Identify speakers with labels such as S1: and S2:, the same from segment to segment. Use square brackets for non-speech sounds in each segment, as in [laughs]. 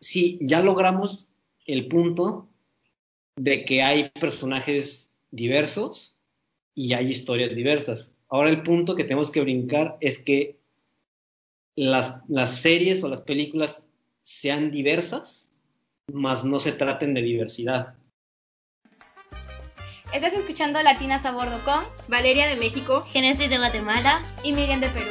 S1: sí, ya logramos el punto de que hay personajes diversos y hay historias diversas. Ahora el punto que tenemos que brincar es que las, las series o las películas sean diversas, mas no se traten de diversidad.
S2: Estás escuchando Latinas a Bordo con
S3: Valeria de México,
S4: Genesis de Guatemala
S2: y Miriam de Perú.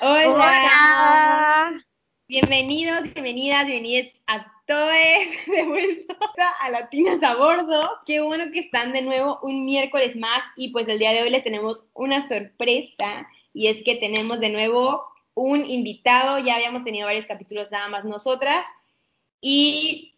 S2: Hola.
S3: Hola. Bienvenidos, bienvenidas, bienvenidas a todos [laughs] de vuelta a Latinas a Bordo. Qué bueno que están de nuevo un miércoles más y pues el día de hoy les tenemos una sorpresa y es que tenemos de nuevo un invitado. Ya habíamos tenido varios capítulos nada más nosotras y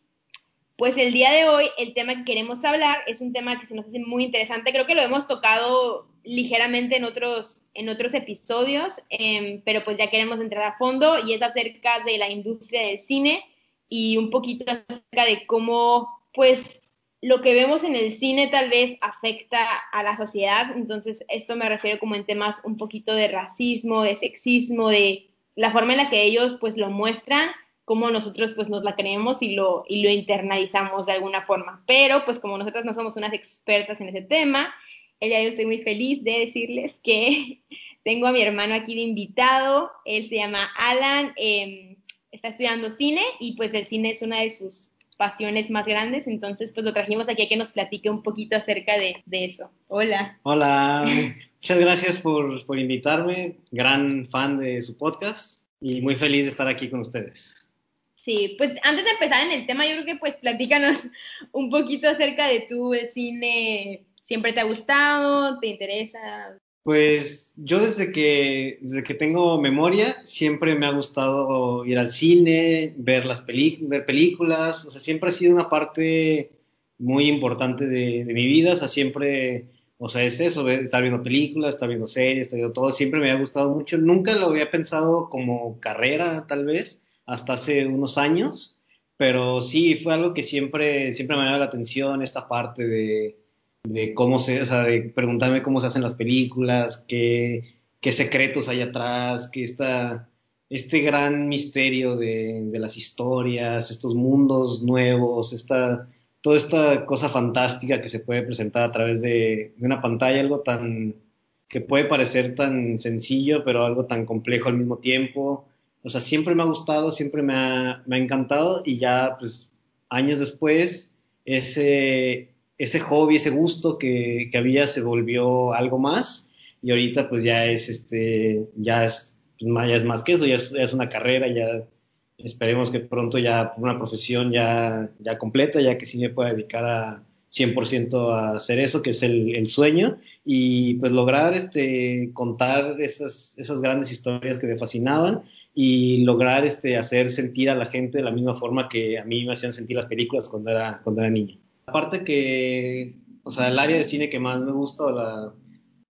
S3: pues el día de hoy el tema que queremos hablar es un tema que se nos hace muy interesante. Creo que lo hemos tocado ligeramente en otros, en otros episodios, eh, pero pues ya queremos entrar a fondo y es acerca de la industria del cine y un poquito acerca de cómo pues lo que vemos en el cine tal vez afecta a la sociedad. Entonces esto me refiero como en temas un poquito de racismo, de sexismo, de la forma en la que ellos pues lo muestran cómo nosotros pues nos la creemos y lo, y lo internalizamos de alguna forma. Pero pues como nosotras no somos unas expertas en ese tema, ella yo estoy muy feliz de decirles que [laughs] tengo a mi hermano aquí de invitado, él se llama Alan, eh, está estudiando cine y pues el cine es una de sus pasiones más grandes, entonces pues lo trajimos aquí a que nos platique un poquito acerca de, de eso. Hola.
S1: Hola, muchas gracias por, por invitarme, gran fan de su podcast y muy feliz de estar aquí con ustedes.
S3: Sí, pues antes de empezar en el tema, yo creo que pues platícanos [laughs] un poquito acerca de tú, el cine, ¿siempre te ha gustado? ¿Te interesa?
S1: Pues yo desde que, desde que tengo memoria siempre me ha gustado ir al cine, ver las ver películas, o sea, siempre ha sido una parte muy importante de, mi vida, o sea, siempre, o sea, es eso, estar viendo películas, estar viendo series, estar viendo todo, siempre me ha gustado mucho, nunca lo había pensado como carrera tal vez, hasta hace unos años, pero sí fue algo que siempre, siempre me ha dado la atención, esta parte de, de cómo se, o sea, de preguntarme cómo se hacen las películas, qué, qué secretos hay atrás, qué está este gran misterio de, de, las historias, estos mundos nuevos, esta, toda esta cosa fantástica que se puede presentar a través de, de una pantalla, algo tan que puede parecer tan sencillo, pero algo tan complejo al mismo tiempo. O sea, siempre me ha gustado, siempre me ha, me ha encantado y ya, pues, años después, ese, ese hobby, ese gusto que, que había se volvió algo más y ahorita pues ya es, este, ya es, pues, más, ya es más que eso, ya es, una carrera, ya esperemos que pronto ya una profesión ya, ya completa, ya que sí me pueda dedicar a 100% a hacer eso, que es el, el, sueño, y pues lograr este, contar esas, esas grandes historias que me fascinaban y lograr este, hacer sentir a la gente de la misma forma que a mí me hacían sentir las películas cuando era, cuando era niño. Aparte que, o sea, el área de cine que más me gusta, la,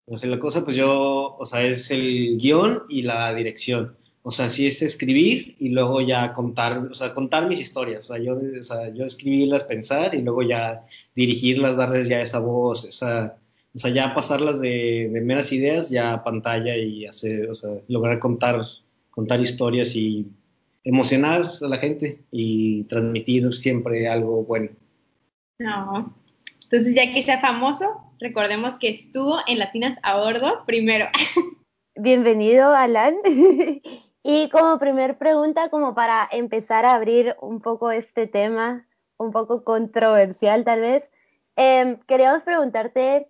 S1: o sea, la cosa, pues yo, o sea, es el guion y la dirección. O sea, sí es escribir y luego ya contar, o sea, contar mis historias. O sea, yo, o sea, yo escribirlas, pensar y luego ya dirigirlas, darles ya esa voz, esa, o sea, ya pasarlas de, de meras ideas ya a pantalla y hacer, o sea, lograr contar contar historias y emocionar a la gente y transmitir siempre algo bueno.
S3: No. Entonces, ya que sea famoso, recordemos que estuvo en Latinas a Bordo primero. [laughs]
S4: Bienvenido, Alan. [laughs] y como primer pregunta, como para empezar a abrir un poco este tema, un poco controversial tal vez, eh, queríamos preguntarte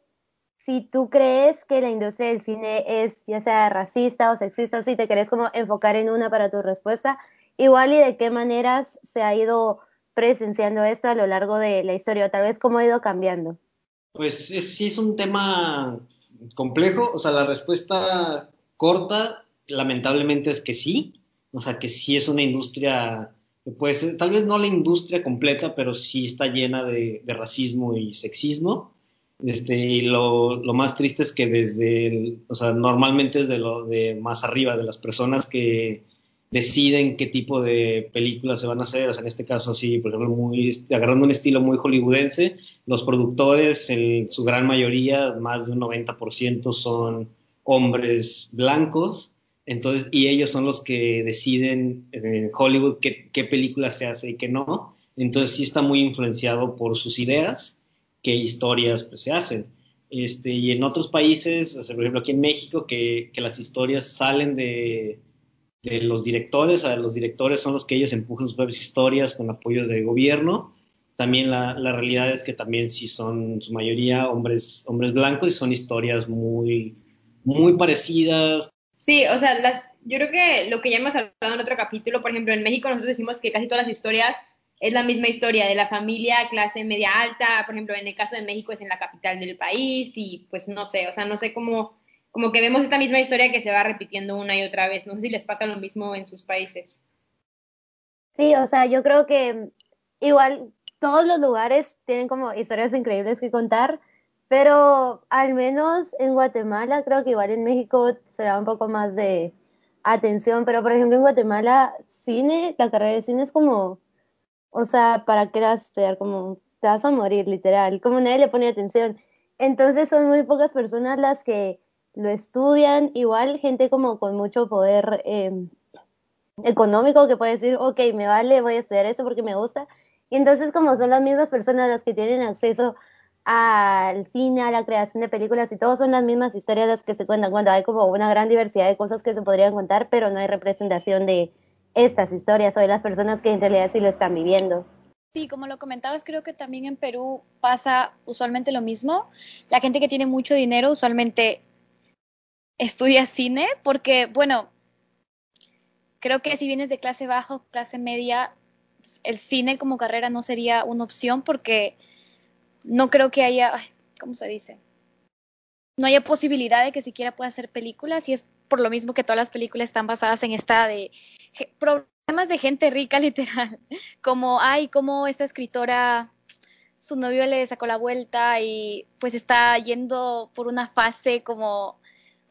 S4: si tú crees que la industria del cine es ya sea racista o sexista, o si te querés como enfocar en una para tu respuesta, igual y de qué maneras se ha ido presenciando esto a lo largo de la historia, o tal vez cómo ha ido cambiando.
S1: Pues es, sí es un tema complejo, o sea, la respuesta corta lamentablemente es que sí, o sea, que sí es una industria ser, tal vez no la industria completa, pero sí está llena de, racismo y sexismo. Este, y lo, lo, más triste es que desde, o sea, normalmente es de lo de más arriba, de las personas que deciden qué tipo de películas se van a hacer, en este caso sí, por ejemplo, muy, agarrando un estilo muy hollywoodense, los productores, en su gran mayoría, más de un 90% son hombres blancos, Entonces, y ellos son los que deciden en Hollywood qué, qué película se hace y qué no. Entonces sí está muy influenciado por sus ideas, qué historias pues, se hacen. Este, y en otros países, o sea, por ejemplo aquí en México, que, que las historias salen de, de los directores, a los directores son los que ellos empujan sus propias historias con apoyo de gobierno. También la, la realidad es que también sí son su mayoría hombres, hombres blancos y son historias muy, muy parecidas.
S3: Sí, o sea, las, yo creo que lo que ya hemos hablado en otro capítulo, por ejemplo, en México nosotros decimos que casi todas las historias es la misma historia de la familia clase media alta, por ejemplo, en el caso de México es en la capital del país y pues no sé, o sea, no sé cómo como que vemos esta misma historia que se va repitiendo una y otra vez. No sé si les pasa lo mismo en sus países.
S4: Sí, o sea, yo creo que igual todos los lugares tienen como historias increíbles que contar, pero al menos en Guatemala, creo que igual en México se da un poco más de atención, pero por ejemplo en Guatemala, cine, la carrera de cine es como, o sea, ¿para qué vas a estudiar? Como te vas a morir, literal, como nadie le pone atención. Entonces son muy pocas personas las que lo estudian, igual gente como con mucho poder eh, económico que puede decir, ok, me vale, voy a estudiar eso porque me gusta. Y entonces como son las mismas personas las que tienen acceso al cine, a la creación de películas y todo son las mismas historias las que se cuentan cuando hay como una gran diversidad de cosas que se podrían contar, pero no hay representación de estas historias o de las personas que en realidad sí lo están viviendo.
S2: Sí, como lo comentabas, creo que también en Perú pasa usualmente lo mismo. La gente que tiene mucho dinero usualmente estudia cine, porque, bueno, creo que si vienes de clase baja o clase media, el cine como carrera no sería una opción porque no creo que haya, ¿cómo se dice? No haya posibilidad de que siquiera pueda hacer películas y es por lo mismo que todas las películas están basadas en esta de problemas de gente rica [laughs] literal, como ay, como esta escritora su novio le sacó la vuelta y pues está yendo por una fase como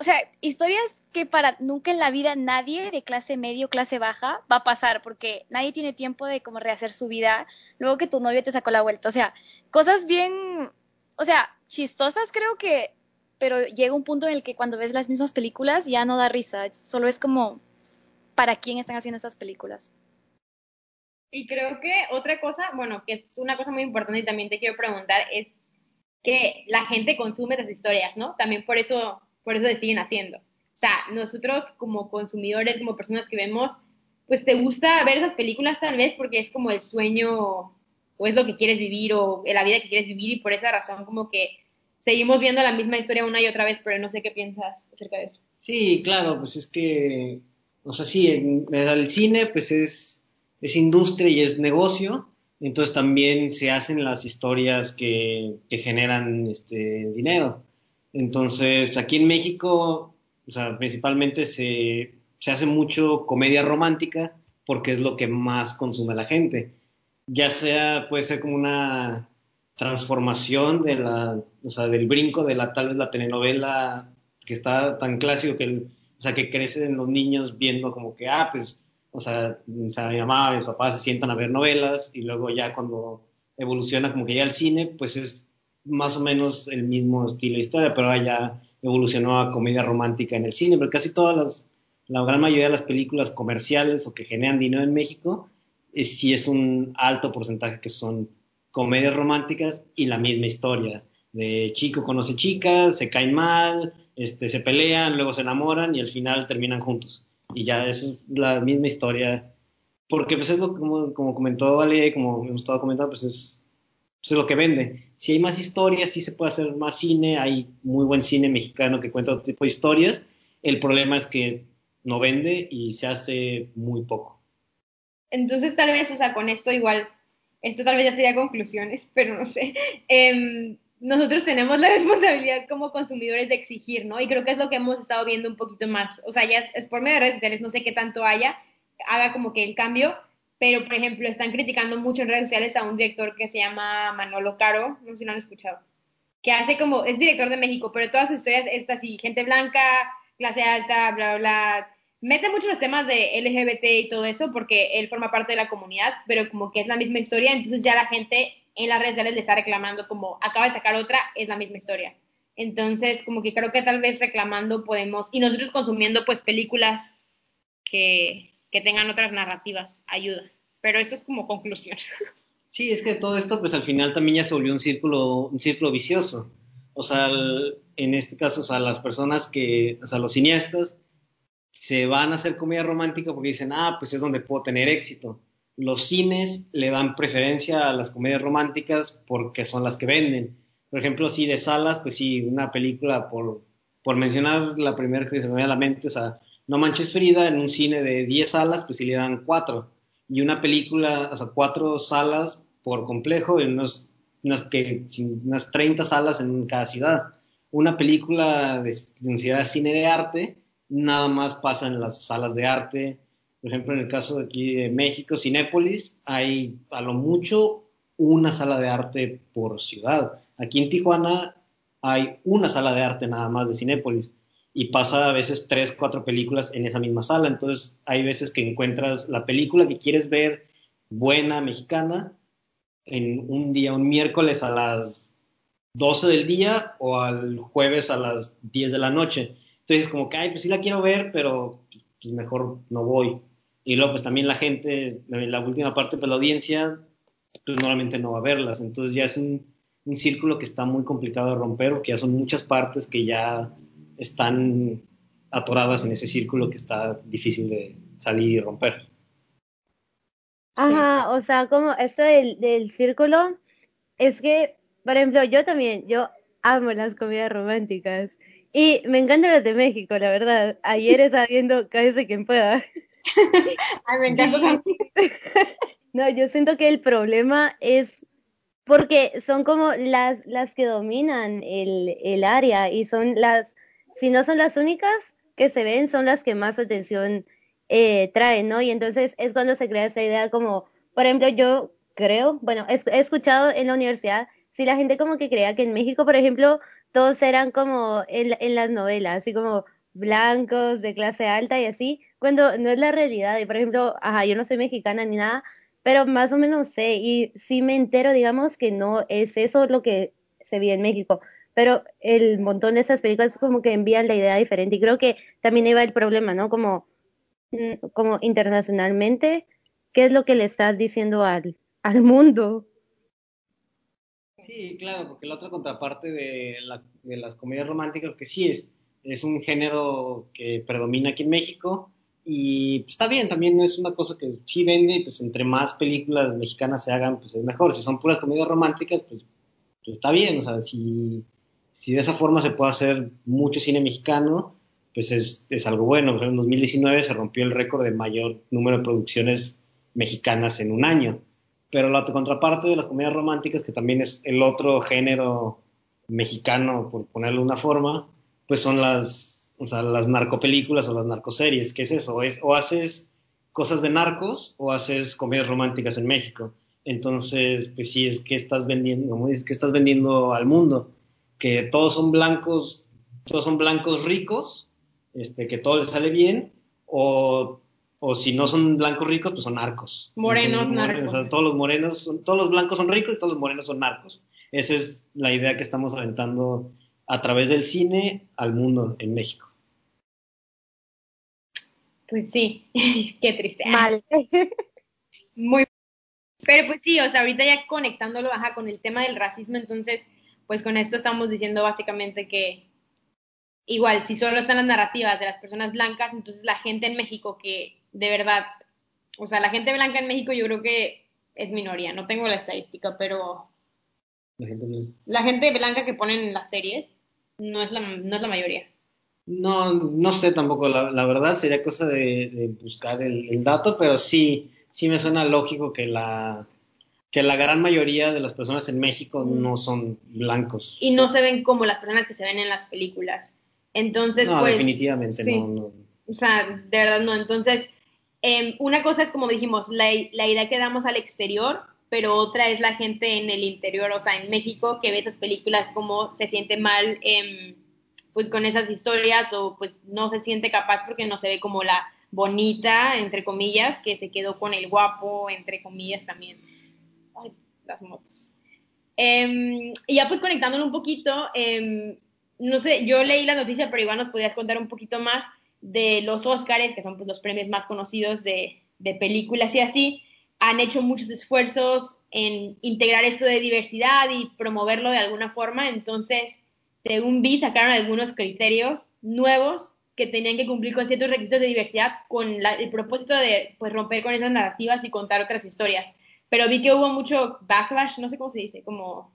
S2: o sea, historias que para nunca en la vida nadie de clase medio, clase baja va a pasar, porque nadie tiene tiempo de como rehacer su vida luego que tu novio te sacó la vuelta. O sea, cosas bien, o sea, chistosas creo que, pero llega un punto en el que cuando ves las mismas películas ya no da risa, solo es como, ¿para quién están haciendo esas películas?
S3: Y creo que otra cosa, bueno, que es una cosa muy importante y también te quiero preguntar, es que la gente consume las historias, ¿no? También por eso por eso se siguen haciendo. O sea, nosotros como consumidores, como personas que vemos, pues te gusta ver esas películas tal vez porque es como el sueño o es lo que quieres vivir o la vida que quieres vivir y por esa razón como que seguimos viendo la misma historia una y otra vez, pero no sé qué piensas acerca de eso.
S1: Sí, claro, pues es que, o sea, sí, en, el cine pues es, es industria y es negocio, entonces también se hacen las historias que, que generan este dinero. Entonces, aquí en México, o sea, principalmente se, se hace mucho comedia romántica porque es lo que más consume la gente. Ya sea, puede ser como una transformación de la, o sea, del brinco de la tal vez la telenovela que está tan clásico que, el, o sea, que crecen los niños viendo como que, ah, pues, o sea, o sea, mi mamá, mis papás se sientan a ver novelas y luego ya cuando evoluciona como que ya el cine, pues es más o menos el mismo estilo de historia, pero ahora ya evolucionó a comedia romántica en el cine, pero casi todas las, la gran mayoría de las películas comerciales o que generan dinero en México, eh, sí es un alto porcentaje que son comedias románticas y la misma historia, de chico conoce chicas, se caen mal, este, se pelean, luego se enamoran y al final terminan juntos. Y ya esa es la misma historia, porque pues es lo como, como comentó Ale, como hemos estado comentando, pues es es lo que vende. Si hay más historias, sí se puede hacer más cine, hay muy buen cine mexicano que cuenta otro tipo de historias. El problema es que no vende y se hace muy poco.
S3: Entonces, tal vez, o sea, con esto igual, esto tal vez ya sería conclusiones, [laughs] pero no sé. Eh, nosotros tenemos la [laughs] responsabilidad como consumidores de exigir, ¿no? Y creo que es lo que hemos estado viendo un poquito más. O sea, ya es, es por medio de redes sociales, no sé qué tanto haya, haga como que el cambio, pero por ejemplo están criticando mucho en redes sociales a un director que se llama Manolo Caro, no sé si lo han escuchado, que hace como, es director de México, pero todas sus historias es así, gente blanca, clase alta, bla, bla, mete mucho los temas de LGBT y todo eso porque él forma parte de la comunidad, pero como que es la misma historia, entonces ya la gente en las redes sociales le está reclamando como acaba de sacar otra, es la misma historia. Entonces, como que creo que tal vez reclamando podemos, y nosotros consumiendo pues películas que, que tengan otras narrativas, ayuda. Pero esto es como conclusión. [laughs]
S1: Sí, es que todo esto, pues al final también ya se volvió un círculo, un círculo vicioso. O sea, en este caso, o sea, las personas que, o sea, los cineastas se van a hacer comedia romántica porque dicen, ah, pues es donde puedo tener éxito. Los cines le dan preferencia a las comedias románticas porque son las que venden. Por ejemplo, si de salas, pues sí, una película, por, por mencionar la primera que se me viene a la mente, o sea, No Manches Frida, en un cine de 10 salas, pues sí le dan 4 y una película, o sea, cuatro salas por complejo en unas, que, unas 30 salas en cada ciudad. Una película de, de cine de arte nada más pasa en las salas de arte. Por ejemplo, en el caso de aquí de México, Cinépolis, hay a lo mucho una sala de arte por ciudad. Aquí en Tijuana hay una sala de arte nada más de Cinépolis y pasa a veces tres, cuatro películas en esa misma sala. Entonces hay veces que encuentras la película que quieres ver buena, mexicana, en un día, un miércoles a las 12 del día o al jueves a las 10 de la noche. Entonces como que, ay, pues sí la quiero ver, pero pues mejor no voy. Y luego pues también la gente, en la última parte, pues la audiencia, pues normalmente no va a verlas. Entonces ya es un, un círculo que está muy complicado de romper, porque ya son muchas partes que ya están atoradas en ese círculo que está difícil de salir y romper.
S4: Ajá, o sea, como esto del, del círculo, es que, por ejemplo, yo también, yo amo las comidas románticas y me encantan las de México, la verdad. Ayer [laughs] estaba viendo Cállese quien pueda. [laughs]
S3: Ay, me encanta [laughs]
S4: No, yo siento que el problema es porque son como las, las que dominan el, el área y son las si no son las únicas que se ven, son las que más atención eh, traen, ¿no? Y entonces es cuando se crea esta idea como, por ejemplo, yo creo, bueno, he, escuchado en la universidad, si la gente como que creía que en México, por ejemplo, todos eran como en, en las novelas, así como blancos, de clase alta y así, cuando no es la realidad. Y por ejemplo, ajá, yo no soy mexicana ni nada, pero más o menos sé y sí me entero, digamos, que no es eso lo que se ve en México pero el montón de esas películas como que envían la idea diferente y creo que también iba el problema, ¿no? Como, mm, como internacionalmente, ¿qué es lo que le estás diciendo al, al mundo?
S1: Sí, claro, porque la otra contraparte de, la, de las comedias románticas, que sí es, es un género que predomina aquí en México y pues, está bien, también es una cosa que sí vende, pues entre más películas mexicanas se hagan, pues es mejor. Si son puras comedias románticas, pues, pues está bien, o sea, si si de esa forma se puede hacer mucho cine mexicano, pues es, es algo bueno. en 2019 se rompió el récord de mayor número de producciones mexicanas en un año. Pero la contraparte de las comedias románticas, que también es el otro género mexicano, por ponerlo una forma, pues son las, o sea, las narcopelículas o las narcoseries. ¿Qué es eso? Es, o haces cosas de narcos o haces comedias románticas en México. Entonces, pues sí, es que estás vendiendo, como dices, que estás vendiendo al mundo que todos son blancos, todos son blancos ricos, este, que todo les sale bien, o, o si no son blancos ricos, pues son narcos.
S3: Morenos, narcos. O sea,
S1: todos los morenos, son, todos los blancos son ricos y todos los morenos son narcos. Esa es la idea que estamos aventando a través del cine al mundo en México.
S3: Pues sí, [laughs] qué triste.
S4: Mal. [laughs]
S3: Muy. Pero pues sí, o sea, ahorita ya conectándolo baja con el tema del racismo, entonces pues con esto estamos diciendo básicamente que igual, si solo están las narrativas de las personas blancas, entonces la gente en México que de verdad, o sea, la gente blanca en México yo creo que es minoría, no tengo la estadística, pero la gente, blanca que ponen en las series no es la, no es la mayoría.
S1: No, no sé tampoco, la, la verdad sería cosa de, de buscar el, el, dato, pero sí, sí me suena lógico que la, que la gran mayoría de las personas en México no son blancos.
S3: Y no se ven como las personas que se ven en las películas. Entonces,
S1: no,
S3: pues.
S1: definitivamente no, no,
S3: O sea, de verdad no. Entonces, eh, una cosa es como dijimos, la, la, idea que damos al exterior, pero otra es la gente en el interior, o sea, en México, que ve esas películas como se siente mal, eh, pues con esas historias, o pues no se siente capaz porque no se ve como la bonita, entre comillas, que se quedó con el guapo, entre comillas también las motos. Eh, y ya pues conectándolo un poquito, eh, no sé, yo leí la noticia, pero igual nos podías contar un poquito más de los Óscares, que son pues, los premios más conocidos de, de películas y así. Han hecho muchos esfuerzos en integrar esto de diversidad y promoverlo de alguna forma. Entonces, según vi, sacaron algunos criterios nuevos que tenían que cumplir con ciertos requisitos de diversidad con el propósito de pues, romper con esas narrativas y contar otras historias. Pero vi que hubo mucho backlash, no sé cómo se dice, como...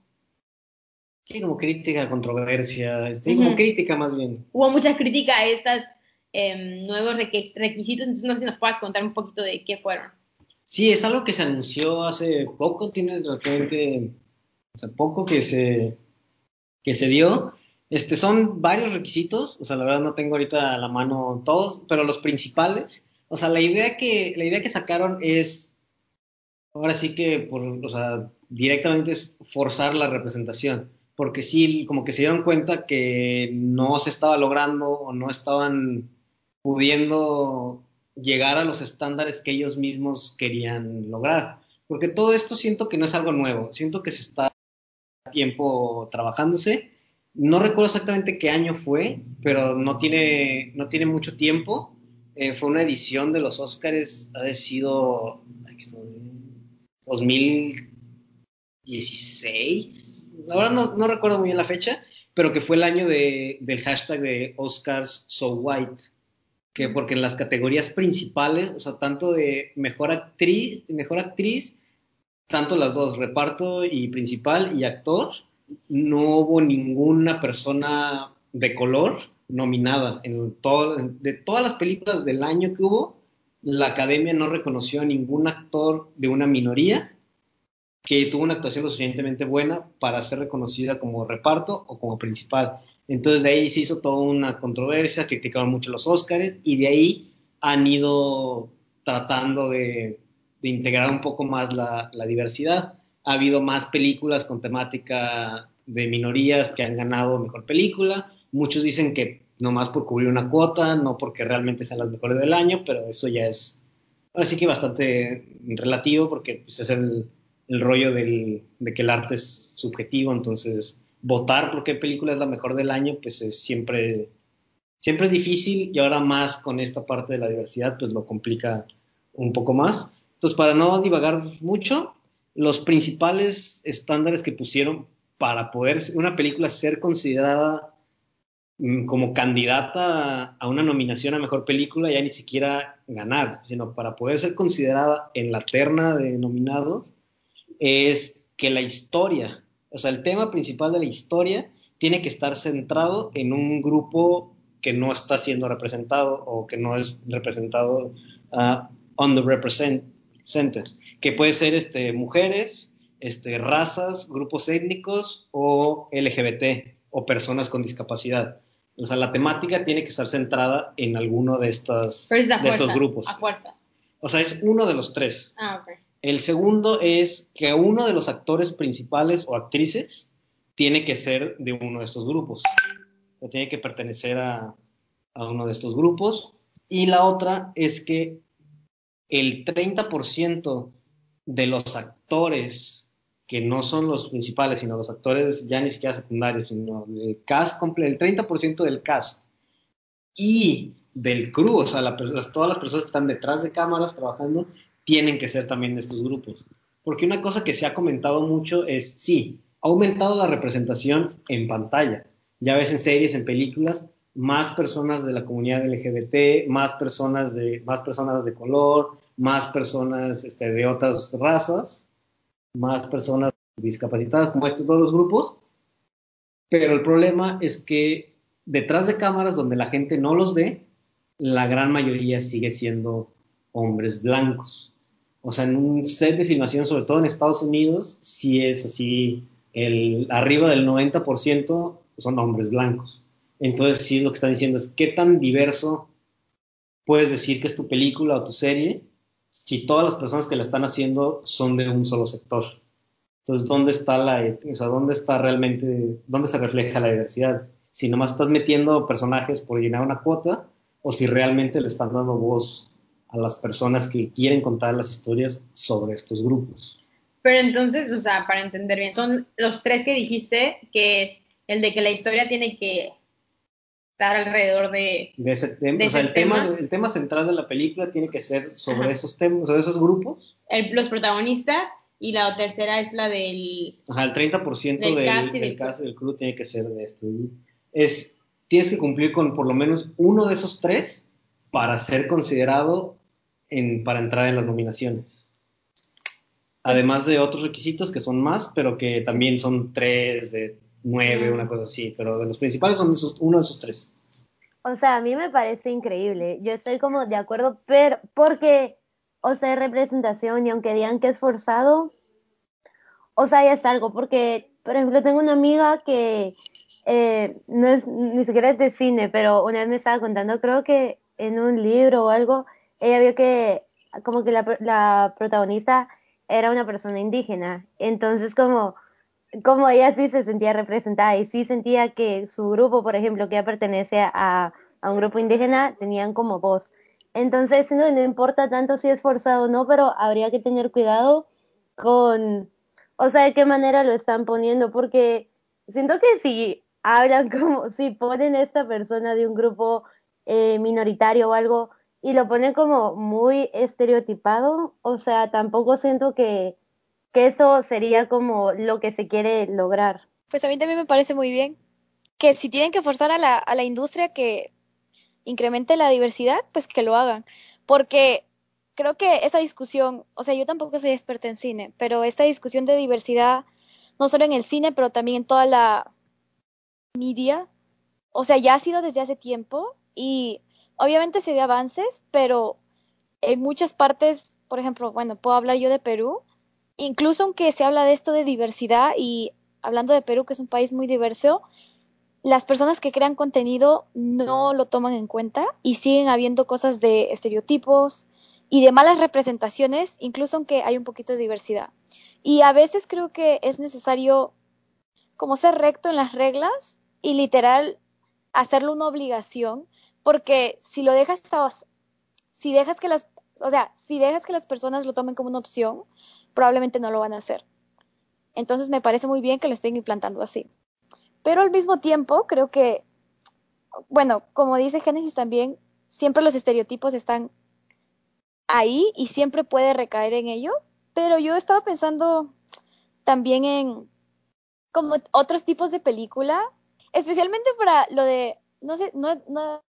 S1: Sí, como crítica, controversia, sí, como crítica más bien.
S3: Hubo mucha crítica a estos em, nuevos requisitos, entonces no sé si nos puedas contar un poquito de qué fueron.
S1: Sí, es algo que se anunció hace poco, tiene relativamente, hace poco que se, que se dio. Este, son varios requisitos, o sea, la verdad no tengo ahorita a la mano todos, pero los principales, o sea, la idea que, la idea que sacaron es, ahora sí que, o sea, directamente es forzar la representación, porque sí, como que se dieron cuenta que no se estaba logrando o no estaban pudiendo llegar a los estándares que ellos mismos querían lograr. Porque todo esto siento que no es algo nuevo, siento que se está tiempo trabajándose. No recuerdo exactamente qué año fue, pero no tiene, no tiene mucho tiempo. Eh, fue una edición de los Oscars, ha sido 2016. La verdad no, no, recuerdo muy bien la fecha, pero que fue el año de, del hashtag de Oscars So White que porque en las categorías principales, o sea, tanto de mejor actriz, mejor actriz, tanto las dos, reparto y principal y actor, no hubo ninguna persona de color nominada en todo, de todas las películas del año que hubo, la academia no reconoció a ningún actor de una minoría que tuvo una actuación lo suficientemente buena para ser reconocida como reparto o como principal. Entonces de ahí se hizo toda una controversia, criticaron mucho los Óscares y de ahí han ido tratando de, integrar un poco más la, diversidad. Ha habido más películas con temática de minorías que han ganado mejor película. Muchos dicen que nomás por cubrir una cuota, no porque realmente sean las mejores del año, pero eso ya es así que bastante relativo porque pues, es el, el rollo del, de que el arte es subjetivo, entonces votar por qué película es la mejor del año, pues es siempre, siempre es difícil y ahora más con esta parte de la diversidad, pues lo complica un poco más. Entonces, para no divagar mucho, los principales estándares que pusieron para poder una película ser considerada como candidata a una nominación a mejor película, ya ni siquiera ganar, sino para poder ser considerada en la terna de nominados, es que la historia o sea, el tema principal de la historia tiene que estar centrado en un grupo que no está siendo representado o que no es representado uh, underrepresented, que puede ser este, mujeres, este, razas, grupos étnicos o LGBT o personas con discapacidad. O sea, la temática tiene que estar centrada en alguno de, estas, de estos grupos.
S3: A fuerzas.
S1: O sea, es uno de los tres.
S3: Ah, ok.
S1: El segundo es que uno de los actores principales o actrices tiene que ser de uno de estos grupos. O tiene que pertenecer a, uno de estos grupos. Y la otra es que el 30% de los actores que no son los principales, sino los actores ya ni siquiera secundarios, sino el cast el 30% del cast y del crew, o sea, todas las personas que están detrás de cámaras trabajando, tienen que ser también de estos grupos. Porque una cosa que se ha comentado mucho es, sí, ha aumentado la representación en pantalla. Ya ves en series, en películas, más personas de la comunidad LGBT, más personas de, más personas de color, más personas este, de otras razas, más personas discapacitadas, como estos todos los grupos. Pero el problema es que detrás de cámaras donde la gente no los ve, la gran mayoría sigue siendo hombres blancos. O sea, en un set de filmación, sobre todo en Estados Unidos, sí es así, el, arriba del 90% son hombres blancos. Entonces, sí, lo que están diciendo es, ¿qué tan diverso puedes decir que es tu película o tu serie si todas las personas que la están haciendo son de un solo sector? Entonces, ¿dónde está la, o sea, dónde está realmente, dónde se refleja la diversidad? Si nomás estás metiendo personajes por llenar una cuota o si realmente le están dando voz a las personas que quieren contar las historias sobre estos grupos.
S3: Pero entonces, o sea, para entender bien, son los tres que dijiste, que es el de que la historia tiene que estar alrededor de,
S1: de ese tema.
S3: de
S1: o sea,
S3: ese
S1: el tema,
S3: tema.
S1: el tema central de la película tiene que ser sobre
S3: Ajá.
S1: esos temas, sobre esos grupos.
S3: el- los protagonistas y la tercera es la del
S1: Ajá, el 30%
S3: Del
S1: del,
S3: cast
S1: del
S3: del
S1: cast y del crew tiene que ser de este. Es, tienes que cumplir con por lo menos uno de esos tres para ser considerado en, para entrar en las nominaciones. Además de otros requisitos que son más, pero que también son tres, de nueve,
S3: Ah.
S1: una cosa así. Pero de los principales son esos, uno de esos tres.
S4: O sea, a mí me parece increíble. Yo estoy como de acuerdo, pero porque, o sea, es representación y aunque digan que es forzado, o sea, ya es algo. Porque, por ejemplo, tengo una amiga que eh, no es ni siquiera es de cine, pero una vez me estaba contando, creo que en un libro o algo, ella vio que como que la, la protagonista era una persona indígena. Entonces, como como ella sí se sentía representada y sí sentía que su grupo, por ejemplo, que ya pertenece a, a un grupo indígena, tenían como voz. Entonces, no, no importa tanto si es forzado o no, pero habría que tener cuidado con, o sea, de qué manera lo están poniendo, porque siento que si hablan [laughs] como, si ponen a esta persona de un grupo eh, minoritario o algo y lo ponen como muy estereotipado, o sea, tampoco siento que, que eso sería como lo que se quiere lograr.
S2: Pues a mí también me parece muy bien que si tienen que forzar a la, a la industria que incremente la diversidad, pues que lo hagan. Porque creo que esta discusión, o sea, yo tampoco soy experta en cine, pero esta discusión de diversidad, no solo en el cine, pero también en toda la media, o sea, ya ha sido desde hace tiempo y obviamente se ve avances, pero en muchas partes, por ejemplo, bueno, puedo hablar yo de Perú, incluso aunque se habla de esto de diversidad y hablando de Perú, que es un país muy diverso, las personas que crean contenido no lo toman en cuenta y siguen habiendo cosas de estereotipos y de malas representaciones, incluso aunque hay un poquito de diversidad. Y a veces creo que es necesario como ser recto en las reglas y literal hacerlo una obligación, porque si lo dejas, si dejas que las, o sea, si dejas que las personas lo tomen como una opción, probablemente no lo van a hacer. Entonces me parece muy bien que lo estén implantando así. Pero al mismo tiempo, creo que, bueno, como dice Génesis también, siempre los estereotipos están ahí y siempre puede recaer en ello. Pero yo estaba pensando también en como otros tipos de película, especialmente para lo de, no sé, no, no,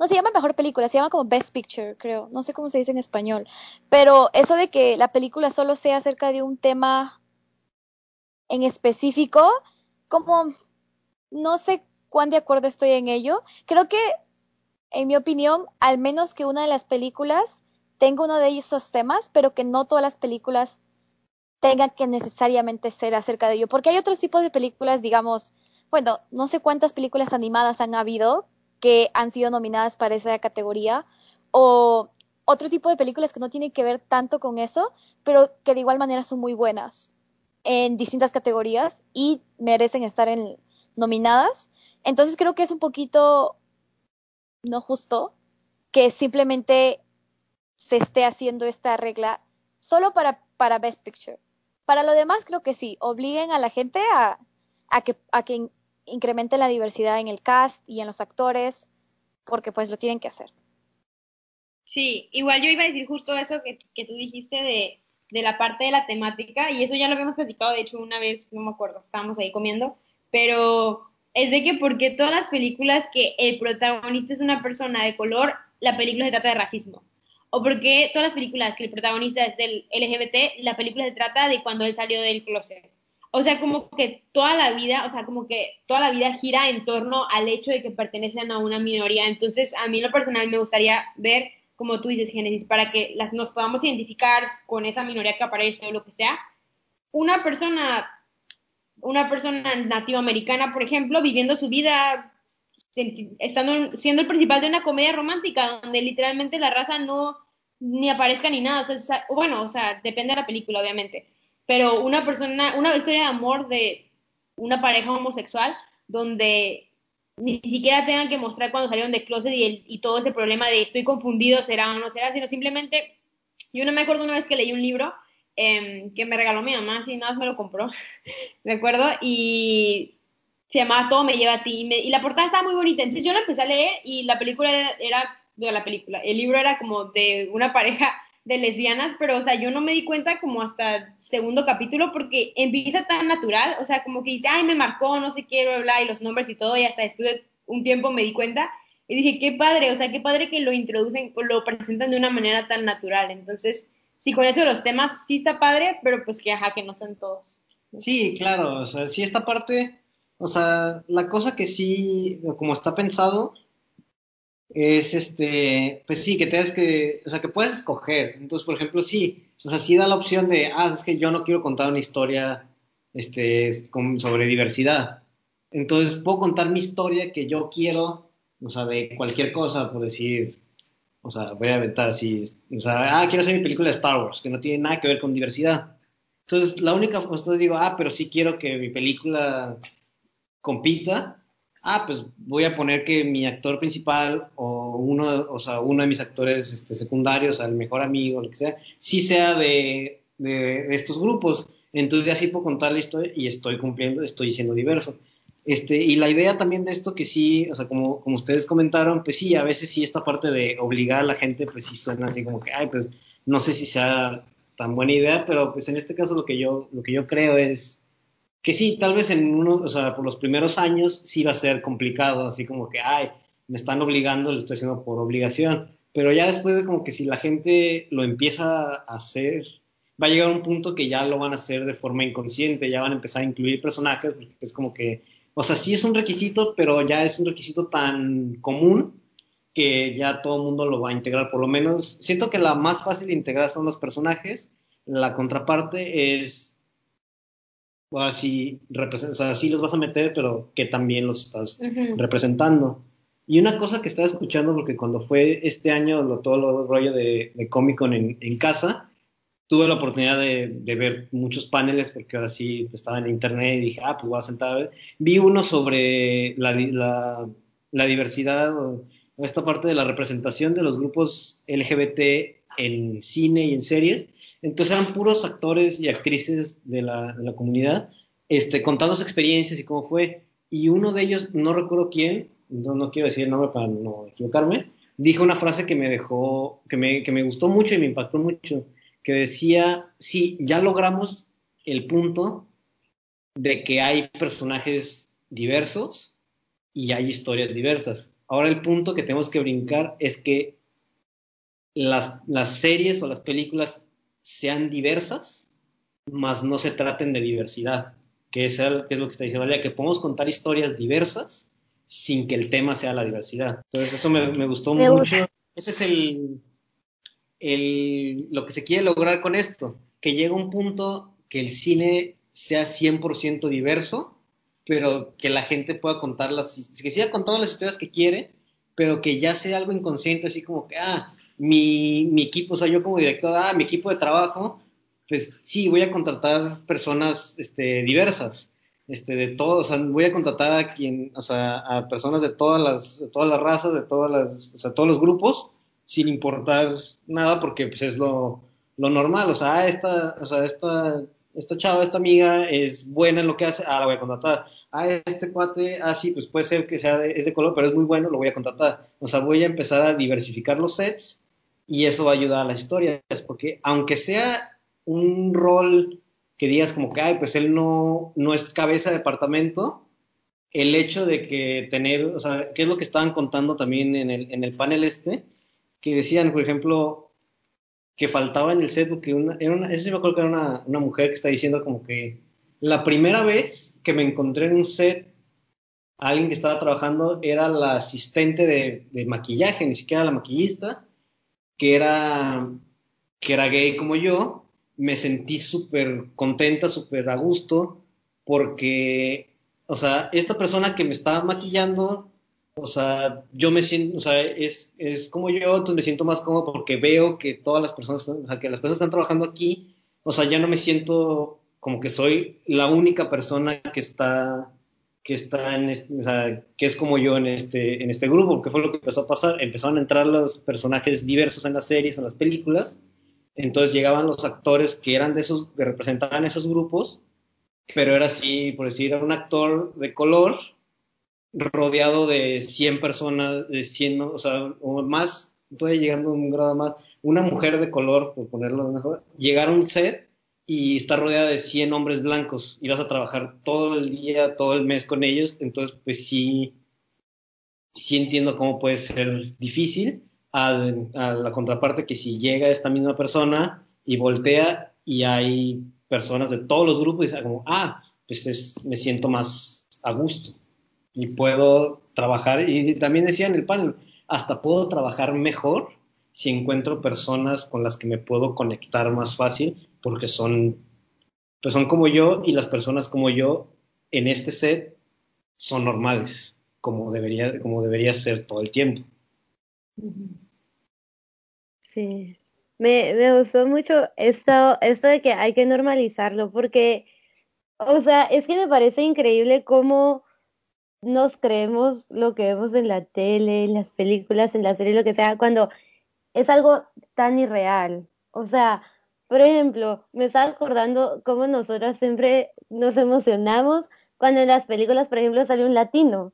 S2: no se llama mejor película, se llama como Best Picture, creo. No sé cómo se dice en español. Pero eso de que la película solo sea acerca de un tema en específico, como no sé cuán de acuerdo estoy en ello. Creo que, en mi opinión, al menos que una de las películas tenga uno de esos temas, pero que no todas las películas tengan que necesariamente ser acerca de ello. Porque hay otros tipos de películas, digamos, bueno, no sé cuántas películas animadas han habido que han sido nominadas para esa categoría, o otro tipo de películas que no tienen que ver tanto con eso, pero que de igual manera son muy buenas en distintas categorías y merecen estar en, nominadas. Entonces creo que es un poquito no justo que simplemente se esté haciendo esta regla solo para, para Best Picture. Para lo demás creo que sí, obliguen a la gente a, a que, a que incrementen la diversidad en el cast y en los actores, porque pues lo tienen que hacer.
S3: Sí, igual yo iba a decir justo eso que, que tú dijiste de, de la parte de la temática, y eso ya lo habíamos platicado, de hecho, una vez, no me acuerdo, estábamos ahí comiendo, pero es de que porque todas las películas que el protagonista es una persona de color, la película se trata de racismo. O porque todas las películas que el protagonista es del LGBT, la película se trata de cuando él salió del closet. O sea, como que toda la vida, o sea, como que toda la vida gira en torno al hecho de que pertenecen a una minoría. Entonces, a mí en lo personal me gustaría ver, como tú dices, Génesis, para que las, nos podamos identificar con esa minoría que aparece o lo que sea. Una persona una persona nativa americana, por ejemplo, viviendo su vida estando siendo el principal de una comedia romántica donde literalmente la raza no ni aparezca ni nada, bueno, o sea, depende de la película obviamente, pero una persona, una historia de amor de una pareja homosexual donde ni siquiera tengan que mostrar cuando salieron de closet y, el, y todo ese problema de estoy confundido, será o no será, sino simplemente, yo no me acuerdo una vez que leí un libro eh, que me regaló mi mamá, así nada más me lo compró, [laughs] ¿de acuerdo? Y se llamaba Todo me lleva a ti, y, la portada estaba muy bonita, entonces yo la empecé a leer y la película era, era, la película, el libro era como de una pareja de lesbianas, pero o sea, yo no me di cuenta como hasta segundo capítulo porque empieza tan natural, o sea, como que dice, ay, me marcó, no sé qué, bla, bla, y los nombres y todo, y hasta después de un tiempo me di cuenta y dije, qué padre, o sea, qué padre que lo introducen, lo presentan de una manera tan natural, entonces, sí, con eso los temas sí está padre, pero pues que ajá, que no son todos.
S1: Sí, claro, o sea, sí esta parte, o sea, la cosa que sí, como está pensado, es este, pues sí, que tengas que, o sea, que puedes escoger. Entonces, por ejemplo, sí, o sea, sí da la opción de, ah, es que yo no quiero contar una historia, este, sobre diversidad. Entonces, puedo contar mi historia que yo quiero, o sea, de cualquier cosa, por decir, o sea, voy a aventar así, o sea, ah, quiero hacer mi película de Star Wars, que no tiene nada que ver con diversidad. Entonces, la única, entonces digo, ah, pero sí quiero que mi película compita ah, pues voy a poner que mi actor principal o uno, o sea, uno de mis actores este, secundarios, el mejor amigo, lo que sea, sí sea de, de, estos grupos. Entonces ya sí puedo contar la historia y estoy cumpliendo, estoy siendo diverso. Este, y la idea también de esto que sí, o sea, como, como ustedes comentaron, pues sí, a veces sí esta parte de obligar a la gente, pues sí suena así como que, ay, pues no sé si sea tan buena idea, pero pues en este caso lo que yo, lo que yo creo es que sí, tal vez en uno, o sea, por los primeros años sí va a ser complicado, así como que, ay, me están obligando, lo estoy haciendo por obligación, pero ya después de como que si la gente lo empieza a hacer, va a llegar un punto que ya lo van a hacer de forma inconsciente, ya van a empezar a incluir personajes, porque es como que, o sea, sí es un requisito, pero ya es un requisito tan común que ya todo el mundo lo va a integrar, por lo menos siento que la más fácil de integrar son los personajes, la contraparte es ahora sí, o sea, sí los vas a meter, pero que también los estás representando. Y una cosa que estaba escuchando, porque cuando fue este año lo, todo el rollo de, de Comic Con en, casa, tuve la oportunidad de, ver muchos paneles, porque ahora sí estaba en internet y dije, ah, pues voy a sentar a ver. Vi uno sobre la, la, la diversidad, o esta parte de la representación de los grupos LGBT en cine y en series entonces eran puros actores y actrices de la, de comunidad, este, contando sus experiencias y cómo fue. Y uno de ellos, no recuerdo quién, no, quiero decir el nombre para no equivocarme, dijo una frase que me dejó, que me, gustó mucho y me impactó mucho, que decía, sí, ya logramos el punto de que hay personajes diversos y hay historias diversas. Ahora el punto que tenemos que brincar es que las series o las películas sean diversas, mas no se traten de diversidad, que es, el, que es lo que está diciendo Valeria, que podemos contar historias diversas sin que el tema sea la diversidad. Entonces eso me, gustó mucho. Ese es el, el, lo que se quiere lograr con esto, que llegue un punto que el cine sea 100% diverso, pero que la gente pueda contar las, que siga contando las historias que quiere, pero que ya sea algo inconsciente, así como que, ah, mi, mi equipo, o sea, yo como director, ah, mi equipo de trabajo, pues sí, voy a contratar personas este, diversas, este, de todos, o sea, voy a contratar a quien, o sea, a personas de todas las, de todas las razas, de todas las, o sea, todos los grupos, sin importar nada, porque pues es lo, lo normal, o sea, ah, esta, o sea, esta, esta chava, esta amiga es buena en lo que hace, ah, la voy a contratar. Ah, este cuate, ah, sí, pues puede ser que sea de, es de color, pero es muy bueno, lo voy a contratar. O sea, voy a empezar a diversificar los sets y eso va a ayudar a las historias, porque aunque sea un rol que digas como que, ay, pues él no, no es cabeza de departamento, el hecho de que tener, o sea, ¿qué es lo que estaban contando también en el, en el panel este? Que decían, por ejemplo, que faltaba en el set, porque una, era una, eso sí me acuerdo que era una, una mujer que está diciendo como que la primera vez que me encontré en un set alguien que estaba trabajando era la asistente de, de maquillaje, ni siquiera la maquillista, que era, que era gay como yo, me sentí súper contenta, súper a gusto, porque, o sea, esta persona que me estaba maquillando, o sea, yo me siento, o sea, es, es como yo, entonces me siento más cómodo porque veo que todas las personas, o sea, que las personas están trabajando aquí, o sea, ya no me siento como que soy la única persona que está que está en o sea, que es como yo en este, en este grupo, que fue lo que empezó a pasar, empezaron a entrar los personajes diversos en las series, en las películas, entonces llegaban los actores que eran de esos, que representaban esos grupos, pero era así, por decir, era un actor de color rodeado de 100 personas, de 100, o sea, o más, estoy llegando a un grado más, una mujer de color, por ponerlo mejor, llegar a un set y estar rodeada de 100 hombres blancos y vas a trabajar todo el día, todo el mes con ellos, entonces pues sí, sí entiendo cómo puede ser difícil a, la contraparte que si llega esta misma persona y voltea y hay personas de todos los grupos y dice como, ah, pues es, me siento más a gusto y puedo trabajar, y también decía en el panel, hasta puedo trabajar mejor si encuentro personas con las que me puedo conectar más fácil, porque son, pues son como yo y las personas como yo en este set son normales, como debería, como debería ser todo el tiempo.
S4: Sí, me, me gustó mucho esto, esto de que hay que normalizarlo, porque, o sea, es que me parece increíble cómo nos creemos lo que vemos en la tele, en las películas, en la serie, lo que sea, cuando es algo tan irreal. O sea, por ejemplo, me estaba acordando cómo nosotras siempre nos emocionamos cuando en las películas, por ejemplo, sale un latino.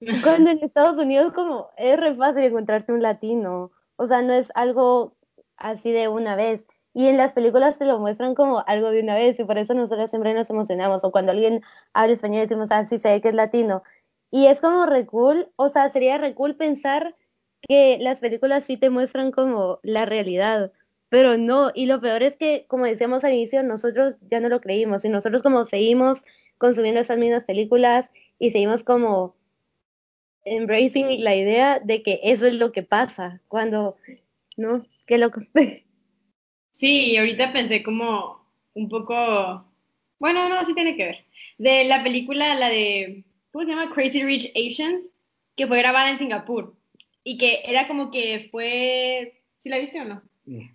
S4: [laughs] Cuando en Estados Unidos como es re fácil encontrarte un latino. O sea, no es algo así de una vez. Y en las películas te lo muestran como algo de una vez y por eso nosotros siempre nos emocionamos. O cuando alguien habla español decimos, ah, sí sé que es latino. Y es como re cool, o sea, sería re cool pensar que las películas sí te muestran como la realidad, pero no. Y lo peor es que, como decíamos al inicio, nosotros ya no lo creímos y nosotros como seguimos consumiendo esas mismas películas y seguimos como embracing la idea de que eso es lo que pasa cuando, ¿no? Qué loco. [laughs]
S3: Sí, ahorita pensé como un poco, bueno, no, sí tiene que ver. De la película, la de, ¿cómo se llama? Crazy Rich Asians, que fue grabada en Singapur y que era como que fue, ¿sí la viste o no?